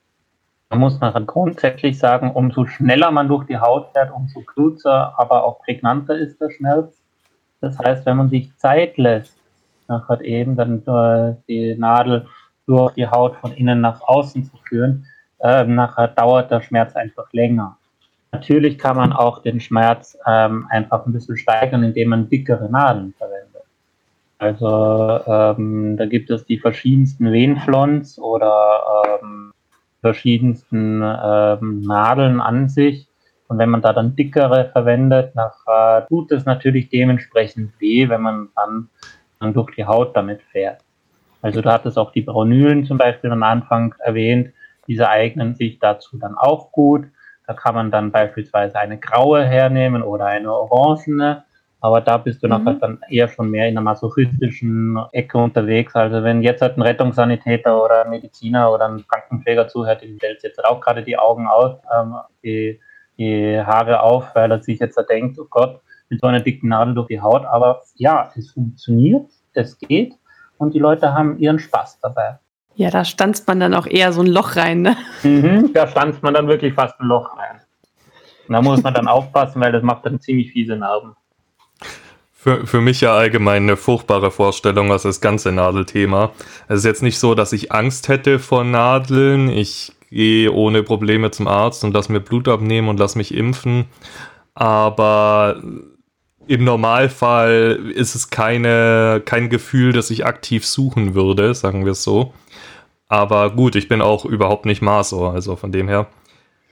man muss nachher grundsätzlich sagen, umso schneller man durch die Haut fährt, umso kürzer, aber auch prägnanter ist der Schmerz. Das heißt, wenn man sich Zeit lässt, nachher eben dann äh, die Nadel durch die Haut von innen nach außen zu führen, äh, nachher dauert der Schmerz einfach länger. Natürlich kann man auch den Schmerz ähm, einfach ein bisschen steigern, indem man dickere Nadeln verwendet. Also ähm, da gibt es die verschiedensten Venflons oder ähm, verschiedensten ähm, Nadeln an sich. Und wenn man da dann dickere verwendet, nachher äh, tut es natürlich dementsprechend weh, wenn man dann, dann durch die Haut damit fährt. Also du hattest auch die Braunylen zum Beispiel am Anfang erwähnt. Diese eignen sich dazu dann auch gut. Da kann man dann beispielsweise eine graue hernehmen oder eine orangene. Aber da bist du mhm. nachher dann eher schon mehr in einer masochistischen Ecke unterwegs. Also wenn jetzt halt ein Rettungssanitäter oder ein Mediziner oder ein Krankenpfleger zuhört, dem stellt jetzt auch gerade die Augen aus, ähm, die, die Haare auf, weil er sich jetzt denkt, oh Gott, mit so einer dicken Nadel durch die Haut. Aber ja, es funktioniert, es geht und die Leute haben ihren Spaß dabei. Ja, da stanzt man dann auch eher so ein Loch rein, ne? Mhm, da stanzt man dann wirklich fast ein Loch rein. Und da muss man dann [laughs] aufpassen, weil das macht dann ziemlich fiese Narben. Für, für mich ja allgemein eine furchtbare Vorstellung, was das ganze Nadelthema. Es ist jetzt nicht so, dass ich Angst hätte vor Nadeln. Ich gehe ohne Probleme zum Arzt und lass mir Blut abnehmen und lass mich impfen. Aber im Normalfall ist es keine, kein Gefühl, das ich aktiv suchen würde, sagen wir es so. Aber gut, ich bin auch überhaupt nicht Maso, also von dem her.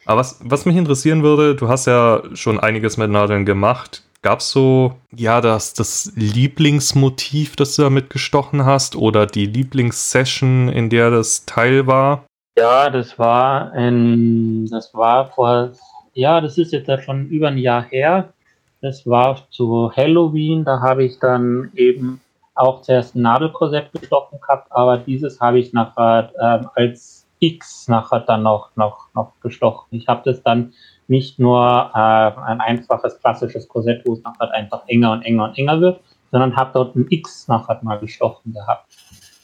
Aber was, was mich interessieren würde, du hast ja schon einiges mit Nadeln gemacht. Gab es so, ja, das, das Lieblingsmotiv, das du damit gestochen hast oder die Lieblingssession, in der das Teil war? Ja, das war, in, das war vor, ja, das ist jetzt schon über ein Jahr her. Das war zu Halloween, da habe ich dann eben auch zuerst ein Nadelkorsett gestochen gehabt, aber dieses habe ich nachher ähm, als X nachher dann noch, noch, noch gestochen. Ich habe das dann nicht nur äh, ein einfaches klassisches Korsett, wo es nachher einfach enger und enger und enger wird, sondern habe dort ein X nachher mal gestochen gehabt.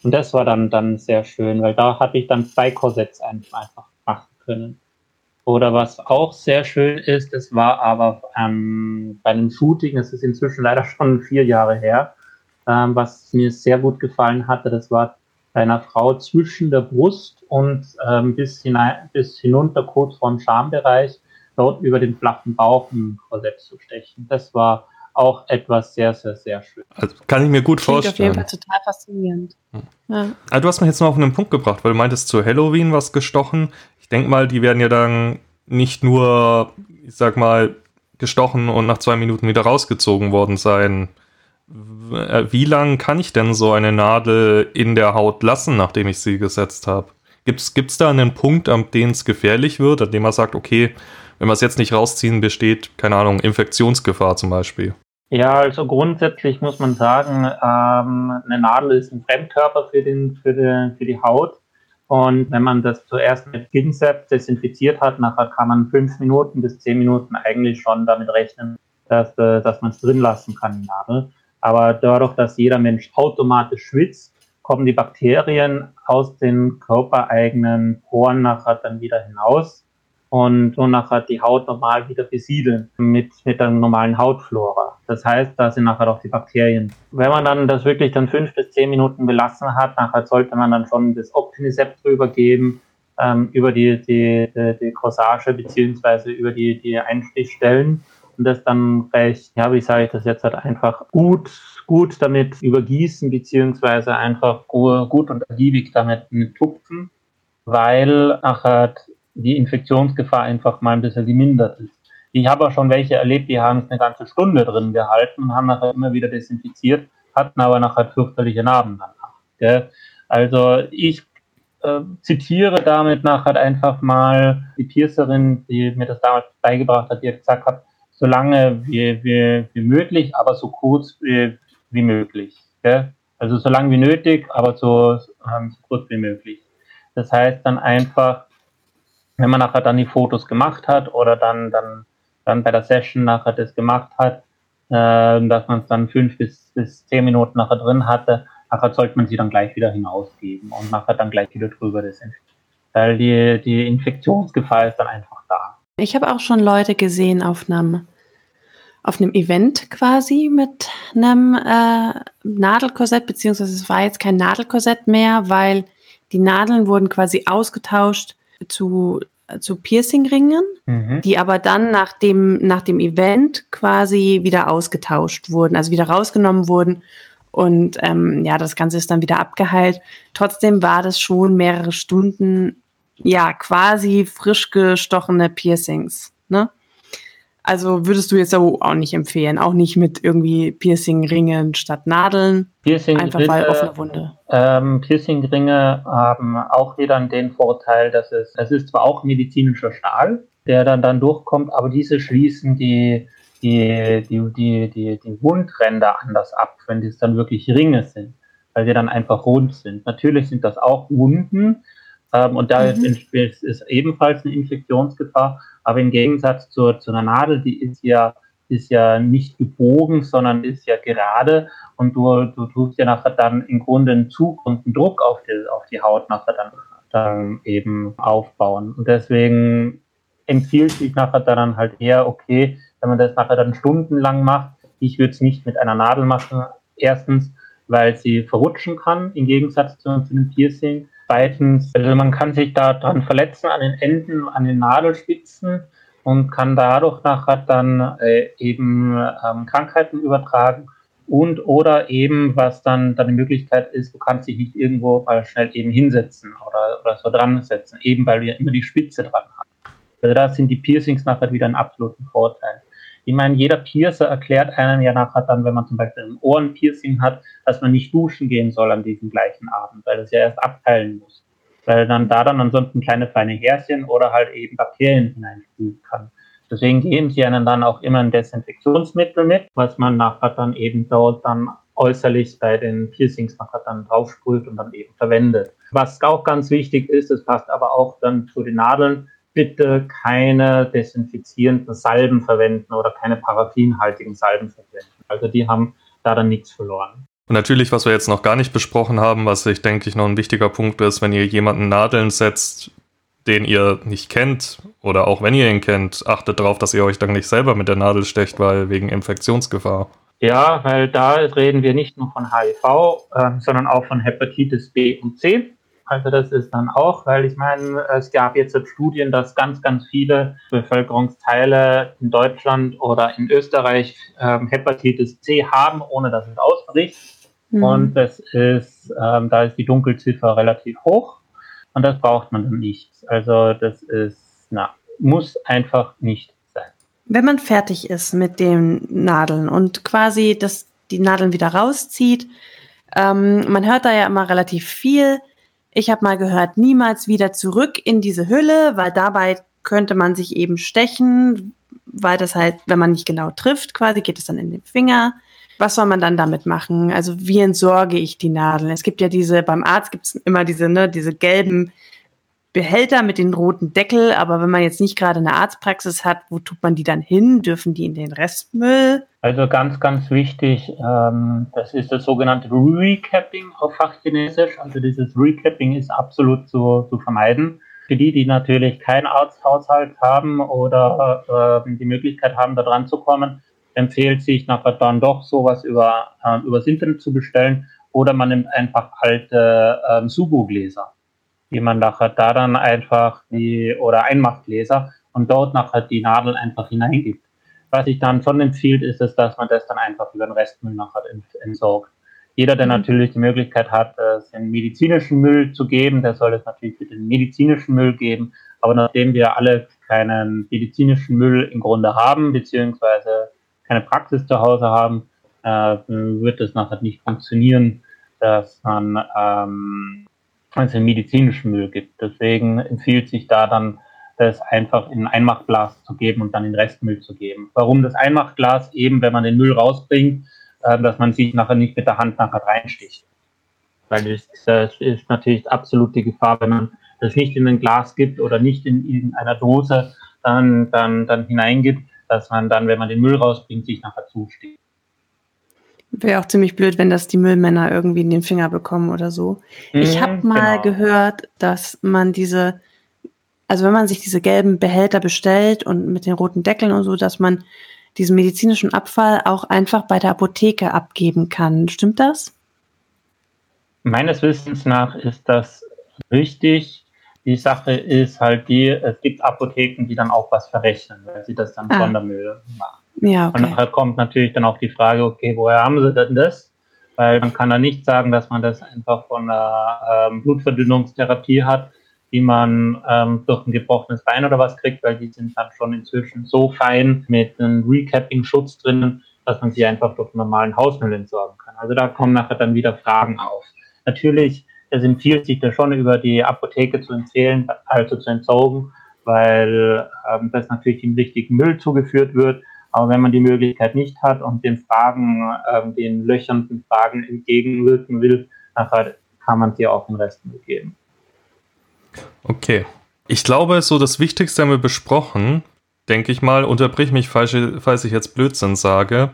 Und das war dann, dann sehr schön, weil da hatte ich dann zwei Korsetts einfach machen können. Oder was auch sehr schön ist, es war aber ähm, bei einem Shooting, es ist inzwischen leider schon vier Jahre her, ähm, was mir sehr gut gefallen hatte, das war bei einer Frau zwischen der Brust und ähm, bis, hinein, bis hinunter kurz vor dem Schambereich, dort über den flachen Bauch ein Korsett zu stechen. Das war auch etwas sehr, sehr, sehr schön. Also kann ich mir gut Klingt vorstellen. auf jeden Fall total faszinierend. Hm. Ja. Also du hast mich jetzt noch auf einen Punkt gebracht, weil du meintest zu Halloween was gestochen. Ich denke mal, die werden ja dann nicht nur, ich sag mal, gestochen und nach zwei Minuten wieder rausgezogen worden sein. Äh, wie lange kann ich denn so eine Nadel in der Haut lassen, nachdem ich sie gesetzt habe? Gibt es da einen Punkt, an dem es gefährlich wird, an dem man sagt, okay, wenn wir es jetzt nicht rausziehen, besteht, keine Ahnung, Infektionsgefahr zum Beispiel? Ja, also grundsätzlich muss man sagen, ähm, eine Nadel ist ein Fremdkörper für, den, für, die, für die Haut. Und wenn man das zuerst mit Ginsep desinfiziert hat, nachher kann man fünf Minuten bis zehn Minuten eigentlich schon damit rechnen, dass, äh, dass man es drin lassen kann, die Nadel. Aber dadurch, dass jeder Mensch automatisch schwitzt, kommen die Bakterien aus den körpereigenen Poren nachher dann wieder hinaus. Und so nachher die Haut normal wieder besiedeln mit, mit der normalen Hautflora. Das heißt, da sind nachher auch die Bakterien. Wenn man dann das wirklich dann fünf bis zehn Minuten belassen hat, nachher sollte man dann schon das Optimisept drüber geben, ähm, über die, die, die, die Corsage beziehungsweise über die, die Einstichstellen und das dann recht, ja, wie sage ich das jetzt halt einfach gut, gut damit übergießen beziehungsweise einfach gut und ergiebig damit tupfen, weil nachher die Infektionsgefahr einfach mal ein bisschen gemindert ist. Ich habe auch schon welche erlebt, die haben es eine ganze Stunde drin gehalten und haben nachher immer wieder desinfiziert, hatten aber nachher fürchterliche Narben danach. Gell? Also ich äh, zitiere damit nachher einfach mal die Piercerin, die mir das damals beigebracht hat, die gesagt hat, so lange wie, wie, wie möglich, aber so kurz wie, wie möglich. Gell? Also so lange wie nötig, aber so, ähm, so kurz wie möglich. Das heißt dann einfach wenn man nachher dann die Fotos gemacht hat oder dann, dann, dann bei der Session nachher das gemacht hat, äh, dass man es dann fünf bis, bis zehn Minuten nachher drin hatte, nachher sollte man sie dann gleich wieder hinausgeben und nachher dann gleich wieder drüber desinfizieren. Weil die, die Infektionsgefahr ist dann einfach da. Ich habe auch schon Leute gesehen auf einem auf einem Event quasi mit einem äh, Nadelkorsett, beziehungsweise es war jetzt kein Nadelkorsett mehr, weil die Nadeln wurden quasi ausgetauscht zu, zu Piercingringen, mhm. die aber dann nach dem, nach dem Event quasi wieder ausgetauscht wurden, also wieder rausgenommen wurden. Und ähm, ja, das Ganze ist dann wieder abgeheilt. Trotzdem war das schon mehrere Stunden, ja, quasi frisch gestochene Piercings. Ne? Also würdest du jetzt auch nicht empfehlen, auch nicht mit irgendwie Piercing-Ringen statt Nadeln. Piercing einfach weil offene Wunde. Ähm, Piercing-Ringe haben auch wieder den Vorteil, dass es, es ist zwar auch medizinischer Stahl, der dann, dann durchkommt, aber diese schließen die, die, die, die, die, die Wundränder anders ab, wenn das dann wirklich Ringe sind, weil die dann einfach rund sind. Natürlich sind das auch Wunden, ähm, und da mhm. ist, ist, ebenfalls eine Infektionsgefahr. Aber im Gegensatz zur, zu einer Nadel, die ist ja, ist ja nicht gebogen, sondern ist ja gerade. Und du, du tust ja nachher dann im Grunde einen Zug und einen Druck auf die, auf die Haut nachher dann, dann eben aufbauen. Und deswegen empfiehlt sich nachher dann halt eher, okay, wenn man das nachher dann stundenlang macht, ich würde es nicht mit einer Nadel machen. Erstens, weil sie verrutschen kann, im Gegensatz zu, zu einem Piercing. Zweitens, also man kann sich da dran verletzen an den Enden, an den Nadelspitzen und kann dadurch nachher dann äh, eben ähm, Krankheiten übertragen und oder eben, was dann, die Möglichkeit ist, du kannst dich nicht irgendwo mal schnell eben hinsetzen oder, oder so dran setzen, eben weil ja immer die Spitze dran hast. Also da sind die Piercings nachher wieder ein absoluter Vorteil. Ich meine, jeder Piercer erklärt einem ja nachher dann, wenn man zum Beispiel ein Ohrenpiercing hat, dass man nicht duschen gehen soll an diesem gleichen Abend, weil das ja erst abteilen muss. Weil dann da dann ansonsten kleine feine Härchen oder halt eben Bakterien hineinspülen kann. Deswegen geben sie einem dann auch immer ein Desinfektionsmittel mit, was man nachher dann eben dort dann äußerlich bei den Piercings nachher dann draufsprüht und dann eben verwendet. Was auch ganz wichtig ist, das passt aber auch dann zu den Nadeln, bitte keine desinfizierenden Salben verwenden oder keine paraffinhaltigen Salben verwenden. Also die haben da dann nichts verloren. Und natürlich, was wir jetzt noch gar nicht besprochen haben, was ich denke ich noch ein wichtiger Punkt ist, wenn ihr jemanden Nadeln setzt, den ihr nicht kennt oder auch wenn ihr ihn kennt, achtet darauf, dass ihr euch dann nicht selber mit der Nadel stecht, weil wegen Infektionsgefahr. Ja, weil da reden wir nicht nur von HIV, äh, sondern auch von Hepatitis B und C. Also das ist dann auch, weil ich meine, es gab jetzt Studien, dass ganz, ganz viele Bevölkerungsteile in Deutschland oder in Österreich ähm, Hepatitis C haben, ohne dass es ausbricht. Mhm. Und das ist, ähm, da ist die Dunkelziffer relativ hoch und das braucht man dann nicht. Also das ist, na, muss einfach nicht sein. Wenn man fertig ist mit den Nadeln und quasi das, die Nadeln wieder rauszieht, ähm, man hört da ja immer relativ viel ich habe mal gehört, niemals wieder zurück in diese Hülle, weil dabei könnte man sich eben stechen, weil das halt, wenn man nicht genau trifft, quasi geht es dann in den Finger. Was soll man dann damit machen? Also wie entsorge ich die Nadeln? Es gibt ja diese, beim Arzt gibt es immer diese, ne, diese gelben Behälter mit den roten Deckel, aber wenn man jetzt nicht gerade eine Arztpraxis hat, wo tut man die dann hin? Dürfen die in den Restmüll? Also ganz, ganz wichtig, ähm, das ist das sogenannte Recapping auf Fachchinesisch. Also dieses Recapping ist absolut zu, zu vermeiden. Für die, die natürlich keinen Arzthaushalt haben oder äh, die Möglichkeit haben, da dran zu kommen, empfiehlt sich nachher dann doch sowas über, äh, übers Internet zu bestellen oder man nimmt einfach alte äh, Sugo-Gläser, die man nachher da dann einfach die, oder Einmachgläser und dort nachher die Nadeln einfach hineingibt. Was ich dann schon empfiehlt, ist es, dass man das dann einfach über den Restmüll nachher entsorgt. Jeder, der mhm. natürlich die Möglichkeit hat, es in medizinischen Müll zu geben, der soll es natürlich für den medizinischen Müll geben. Aber nachdem wir alle keinen medizinischen Müll im Grunde haben, beziehungsweise keine Praxis zu Hause haben, äh, wird es nachher nicht funktionieren, dass man ähm, es in medizinischen Müll gibt. Deswegen empfiehlt sich da dann, das einfach in ein Einmachglas zu geben und dann in Restmüll zu geben. Warum das Einmachglas? Eben, wenn man den Müll rausbringt, äh, dass man sich nachher nicht mit der Hand nachher reinsticht. Weil das ist natürlich absolut die Gefahr, wenn man das nicht in ein Glas gibt oder nicht in irgendeiner Dose dann, dann, dann hineingibt, dass man dann, wenn man den Müll rausbringt, sich nachher zusteht. Wäre auch ziemlich blöd, wenn das die Müllmänner irgendwie in den Finger bekommen oder so. Mhm, ich habe mal genau. gehört, dass man diese, also wenn man sich diese gelben Behälter bestellt und mit den roten Deckeln und so, dass man diesen medizinischen Abfall auch einfach bei der Apotheke abgeben kann. Stimmt das? Meines Wissens nach ist das richtig. Die Sache ist halt die, es gibt Apotheken, die dann auch was verrechnen, weil sie das dann ah. Sondermüll machen. Ja, okay. Und nachher kommt natürlich dann auch die Frage, okay, woher haben sie denn das? Weil man kann da nicht sagen, dass man das einfach von einer ähm, Blutverdünnungstherapie hat, die man ähm, durch ein gebrochenes Bein oder was kriegt, weil die sind dann schon inzwischen so fein mit einem Recapping-Schutz drinnen, dass man sie einfach durch normalen Hausmüll entsorgen kann. Also da kommen nachher dann wieder Fragen auf. Natürlich, es empfiehlt sich da schon über die Apotheke zu empfehlen, also zu entsorgen, weil ähm, das natürlich im richtigen Müll zugeführt wird. Aber wenn man die Möglichkeit nicht hat und den Fragen, ähm, den löchernden Fragen entgegenwirken will, nachher kann man sie auch den Rest mitgeben. Okay. Ich glaube, so das Wichtigste haben wir besprochen, denke ich mal. Unterbrich mich, falls ich jetzt Blödsinn sage.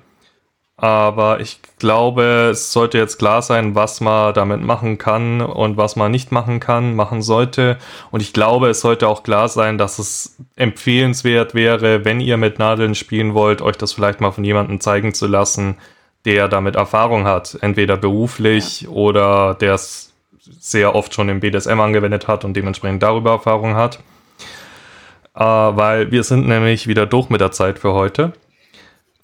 Aber ich glaube, es sollte jetzt klar sein, was man damit machen kann und was man nicht machen kann, machen sollte. Und ich glaube, es sollte auch klar sein, dass es empfehlenswert wäre, wenn ihr mit Nadeln spielen wollt, euch das vielleicht mal von jemandem zeigen zu lassen, der damit Erfahrung hat. Entweder beruflich ja. oder der es sehr oft schon im BDSM angewendet hat und dementsprechend darüber Erfahrung hat. Äh, weil wir sind nämlich wieder durch mit der Zeit für heute.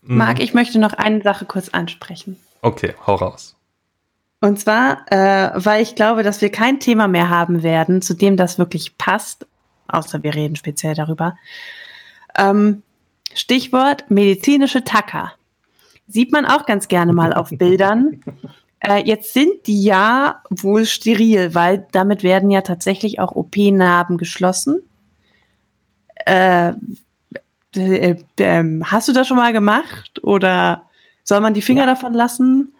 Mhm. Marc, ich möchte noch eine Sache kurz ansprechen. Okay, hau raus. Und zwar, äh, weil ich glaube, dass wir kein Thema mehr haben werden, zu dem das wirklich passt, außer wir reden speziell darüber. Ähm, Stichwort medizinische Tacker. Sieht man auch ganz gerne mal auf Bildern. [laughs] Äh, jetzt sind die ja wohl steril, weil damit werden ja tatsächlich auch OP-Narben geschlossen. Äh, äh, ähm, hast du das schon mal gemacht oder soll man die Finger ja. davon lassen?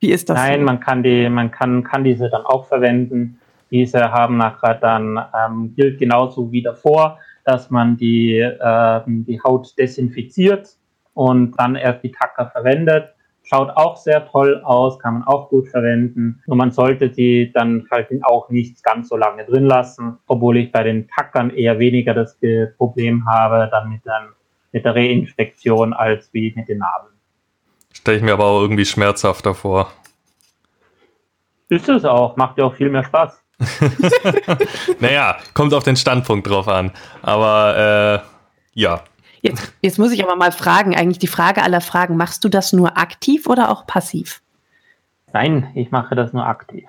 Wie ist das? Nein, so? man kann die, man kann, kann diese dann auch verwenden. Diese haben nachher dann ähm, gilt genauso wie davor, dass man die, äh, die Haut desinfiziert und dann erst die Tacker verwendet. Schaut auch sehr toll aus, kann man auch gut verwenden. Und man sollte sie dann halt auch nicht ganz so lange drin lassen, obwohl ich bei den Tackern eher weniger das Problem habe, dann mit, dann mit der Reinfektion als wie mit den Narben. Stelle ich mir aber auch irgendwie schmerzhafter vor. Ist es auch, macht ja auch viel mehr Spaß. [laughs] naja, kommt auf den Standpunkt drauf an. Aber äh, ja, Jetzt, jetzt muss ich aber mal fragen, eigentlich die Frage aller Fragen, machst du das nur aktiv oder auch passiv? Nein, ich mache das nur aktiv.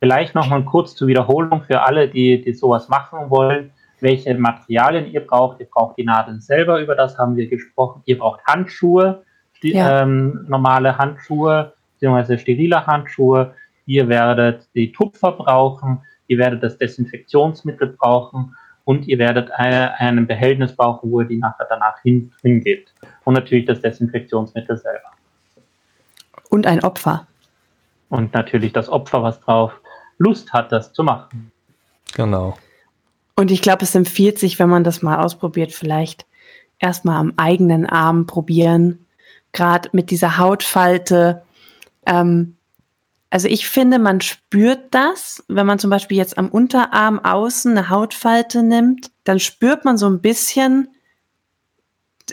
Vielleicht nochmal kurz zur Wiederholung für alle, die, die sowas machen wollen, welche Materialien ihr braucht. Ihr braucht die Nadeln selber, über das haben wir gesprochen. Ihr braucht Handschuhe, die, ja. ähm, normale Handschuhe, beziehungsweise sterile Handschuhe. Ihr werdet die Tupfer brauchen, ihr werdet das Desinfektionsmittel brauchen und ihr werdet eine, einen Behältnis brauchen, wo ihr die nachher danach hin, hingebt. Und natürlich das Desinfektionsmittel selber. Und ein Opfer. Und natürlich das Opfer, was drauf Lust hat, das zu machen. Genau. Und ich glaube, es empfiehlt sich, wenn man das mal ausprobiert, vielleicht erstmal am eigenen Arm probieren. Gerade mit dieser Hautfalte. Ähm, Also ich finde, man spürt das, wenn man zum Beispiel jetzt am Unterarm außen eine Hautfalte nimmt, dann spürt man so ein bisschen,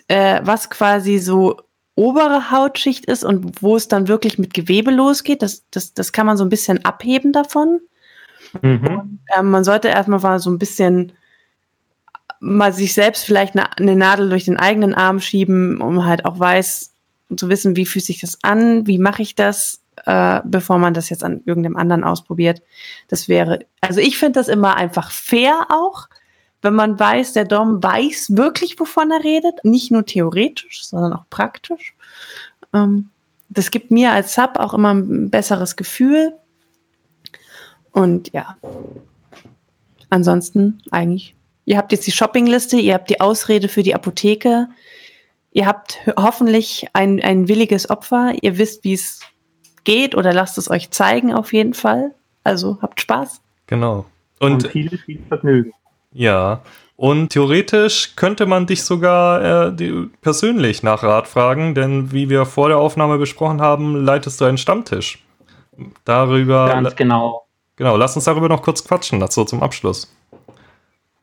äh, was quasi so obere Hautschicht ist und wo es dann wirklich mit Gewebe losgeht. Das, das, das kann man so ein bisschen abheben davon. Mhm. Und, äh, man sollte erstmal mal so ein bisschen mal sich selbst vielleicht eine, eine, Nadel durch den eigenen Arm schieben, um halt auch weiß zu wissen, wie fühlt sich das an, wie mache ich das, äh, bevor man das jetzt an irgendeinem anderen ausprobiert. Das wäre, also ich finde das immer einfach fair auch, wenn man weiß, der Dom weiß wirklich, wovon er redet, nicht nur theoretisch, sondern auch praktisch. Ähm, das gibt mir als Sub auch immer ein besseres Gefühl. Und ja, ansonsten eigentlich Ihr habt jetzt die Shoppingliste, ihr habt die Ausrede für die Apotheke, ihr habt hoffentlich ein, ein williges Opfer, ihr wisst, wie es geht oder lasst es euch zeigen auf jeden Fall. Also habt Spaß. Genau. Und, Und viel, viel Vergnügen. Ja. Und theoretisch könnte man dich sogar äh, die, persönlich nach Rat fragen, denn wie wir vor der Aufnahme besprochen haben, leitest du einen Stammtisch. Darüber. Ganz genau. Genau, lass uns darüber noch kurz quatschen, dazu zum Abschluss.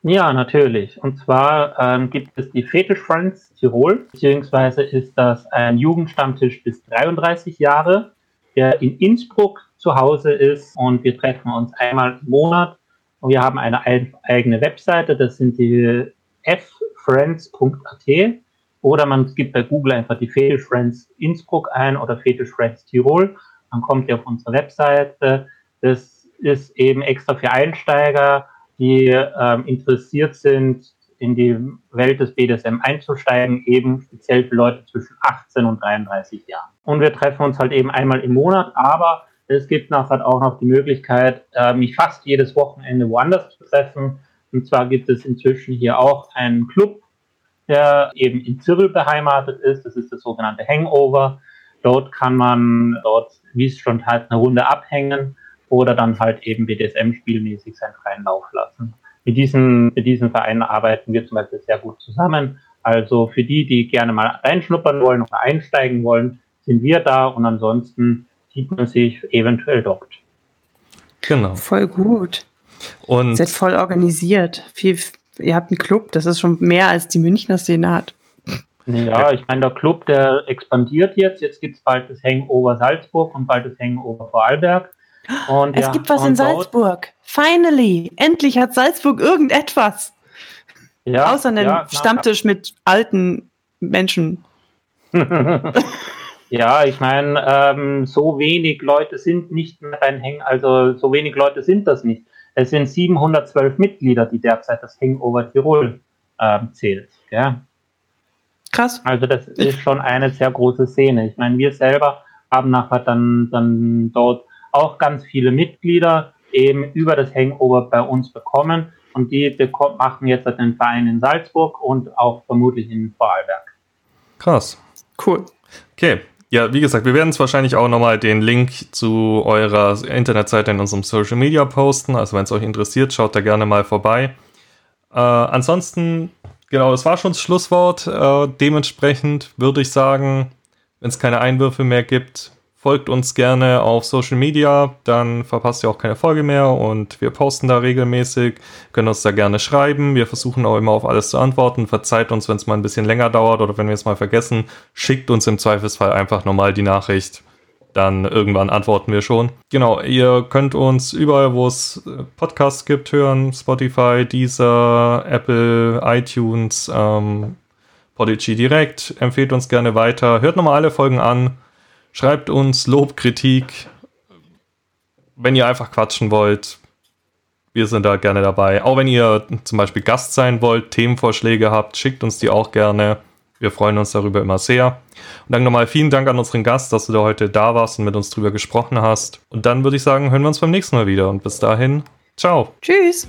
Ja, natürlich. Und zwar ähm, gibt es die Fetish Friends Tirol, beziehungsweise ist das ein Jugendstammtisch bis 33 Jahre, der in Innsbruck zu Hause ist und wir treffen uns einmal im Monat. Und wir haben eine eigene Webseite, das sind die ffriends.at oder man gibt bei Google einfach die Fetish Friends Innsbruck ein oder Fetish Friends Tirol, dann kommt ihr auf unsere Webseite. Das ist eben extra für Einsteiger die ähm, interessiert sind, in die Welt des BDSM einzusteigen, eben speziell für Leute zwischen 18 und 33 Jahren. Und wir treffen uns halt eben einmal im Monat, aber es gibt nachher auch noch die Möglichkeit, äh, mich fast jedes Wochenende woanders zu treffen. Und zwar gibt es inzwischen hier auch einen Club, der eben in Zirl beheimatet ist. Das ist das sogenannte Hangover. Dort kann man dort, wie es schon heißt, eine Runde abhängen oder dann halt eben BDSM-spielmäßig seinen freien Lauf lassen. Mit diesen, mit diesen Vereinen arbeiten wir zum Beispiel sehr gut zusammen. Also für die, die gerne mal reinschnuppern wollen oder einsteigen wollen, sind wir da und ansonsten sieht man sich eventuell dort. Genau. Voll gut. Und Ihr seid voll organisiert. Viel, ihr habt einen Club, das ist schon mehr als die Münchner Szene hat. Ja, ich meine, der Club, der expandiert jetzt. Jetzt gibt es bald das Hangover Salzburg und bald das Hangover Vorarlberg. Und, es ja, gibt was in Salzburg. Finally! Endlich hat Salzburg irgendetwas. Ja, Außer einen ja, Stammtisch mit alten Menschen. [laughs] ja, ich meine, ähm, so wenig Leute sind nicht mehr beim Hängen, also so wenig Leute sind das nicht. Es sind 712 Mitglieder, die derzeit das Hangover Tirol ähm, zählt. Ja. Krass. Also das ist schon eine sehr große Szene. Ich meine, wir selber haben nachher dann, dann dort auch ganz viele Mitglieder eben über das Hangover bei uns bekommen und die machen jetzt den Verein in Salzburg und auch vermutlich in Vorarlberg. Krass. Cool. Okay. Ja, wie gesagt, wir werden es wahrscheinlich auch nochmal den Link zu eurer Internetseite in unserem Social Media posten. Also wenn es euch interessiert, schaut da gerne mal vorbei. Äh, ansonsten, genau, das war schon das Schlusswort. Äh, dementsprechend würde ich sagen, wenn es keine Einwürfe mehr gibt, Folgt uns gerne auf Social Media, dann verpasst ihr auch keine Folge mehr und wir posten da regelmäßig. Könnt uns da gerne schreiben. Wir versuchen auch immer auf alles zu antworten. Verzeiht uns, wenn es mal ein bisschen länger dauert oder wenn wir es mal vergessen. Schickt uns im Zweifelsfall einfach nochmal die Nachricht. Dann irgendwann antworten wir schon. Genau, ihr könnt uns überall, wo es äh, Podcasts gibt, hören. Spotify, Deezer, Apple, iTunes, ähm, Podigy direkt. Empfehlt uns gerne weiter. Hört nochmal alle Folgen an Schreibt uns Lob, Kritik, wenn ihr einfach quatschen wollt. Wir sind da gerne dabei. Auch wenn ihr zum Beispiel Gast sein wollt, Themenvorschläge habt, schickt uns die auch gerne. Wir freuen uns darüber immer sehr. Und dann nochmal vielen Dank an unseren Gast, dass du da heute da warst und mit uns drüber gesprochen hast. Und dann würde ich sagen, hören wir uns beim nächsten Mal wieder. Und bis dahin, ciao. Tschüss.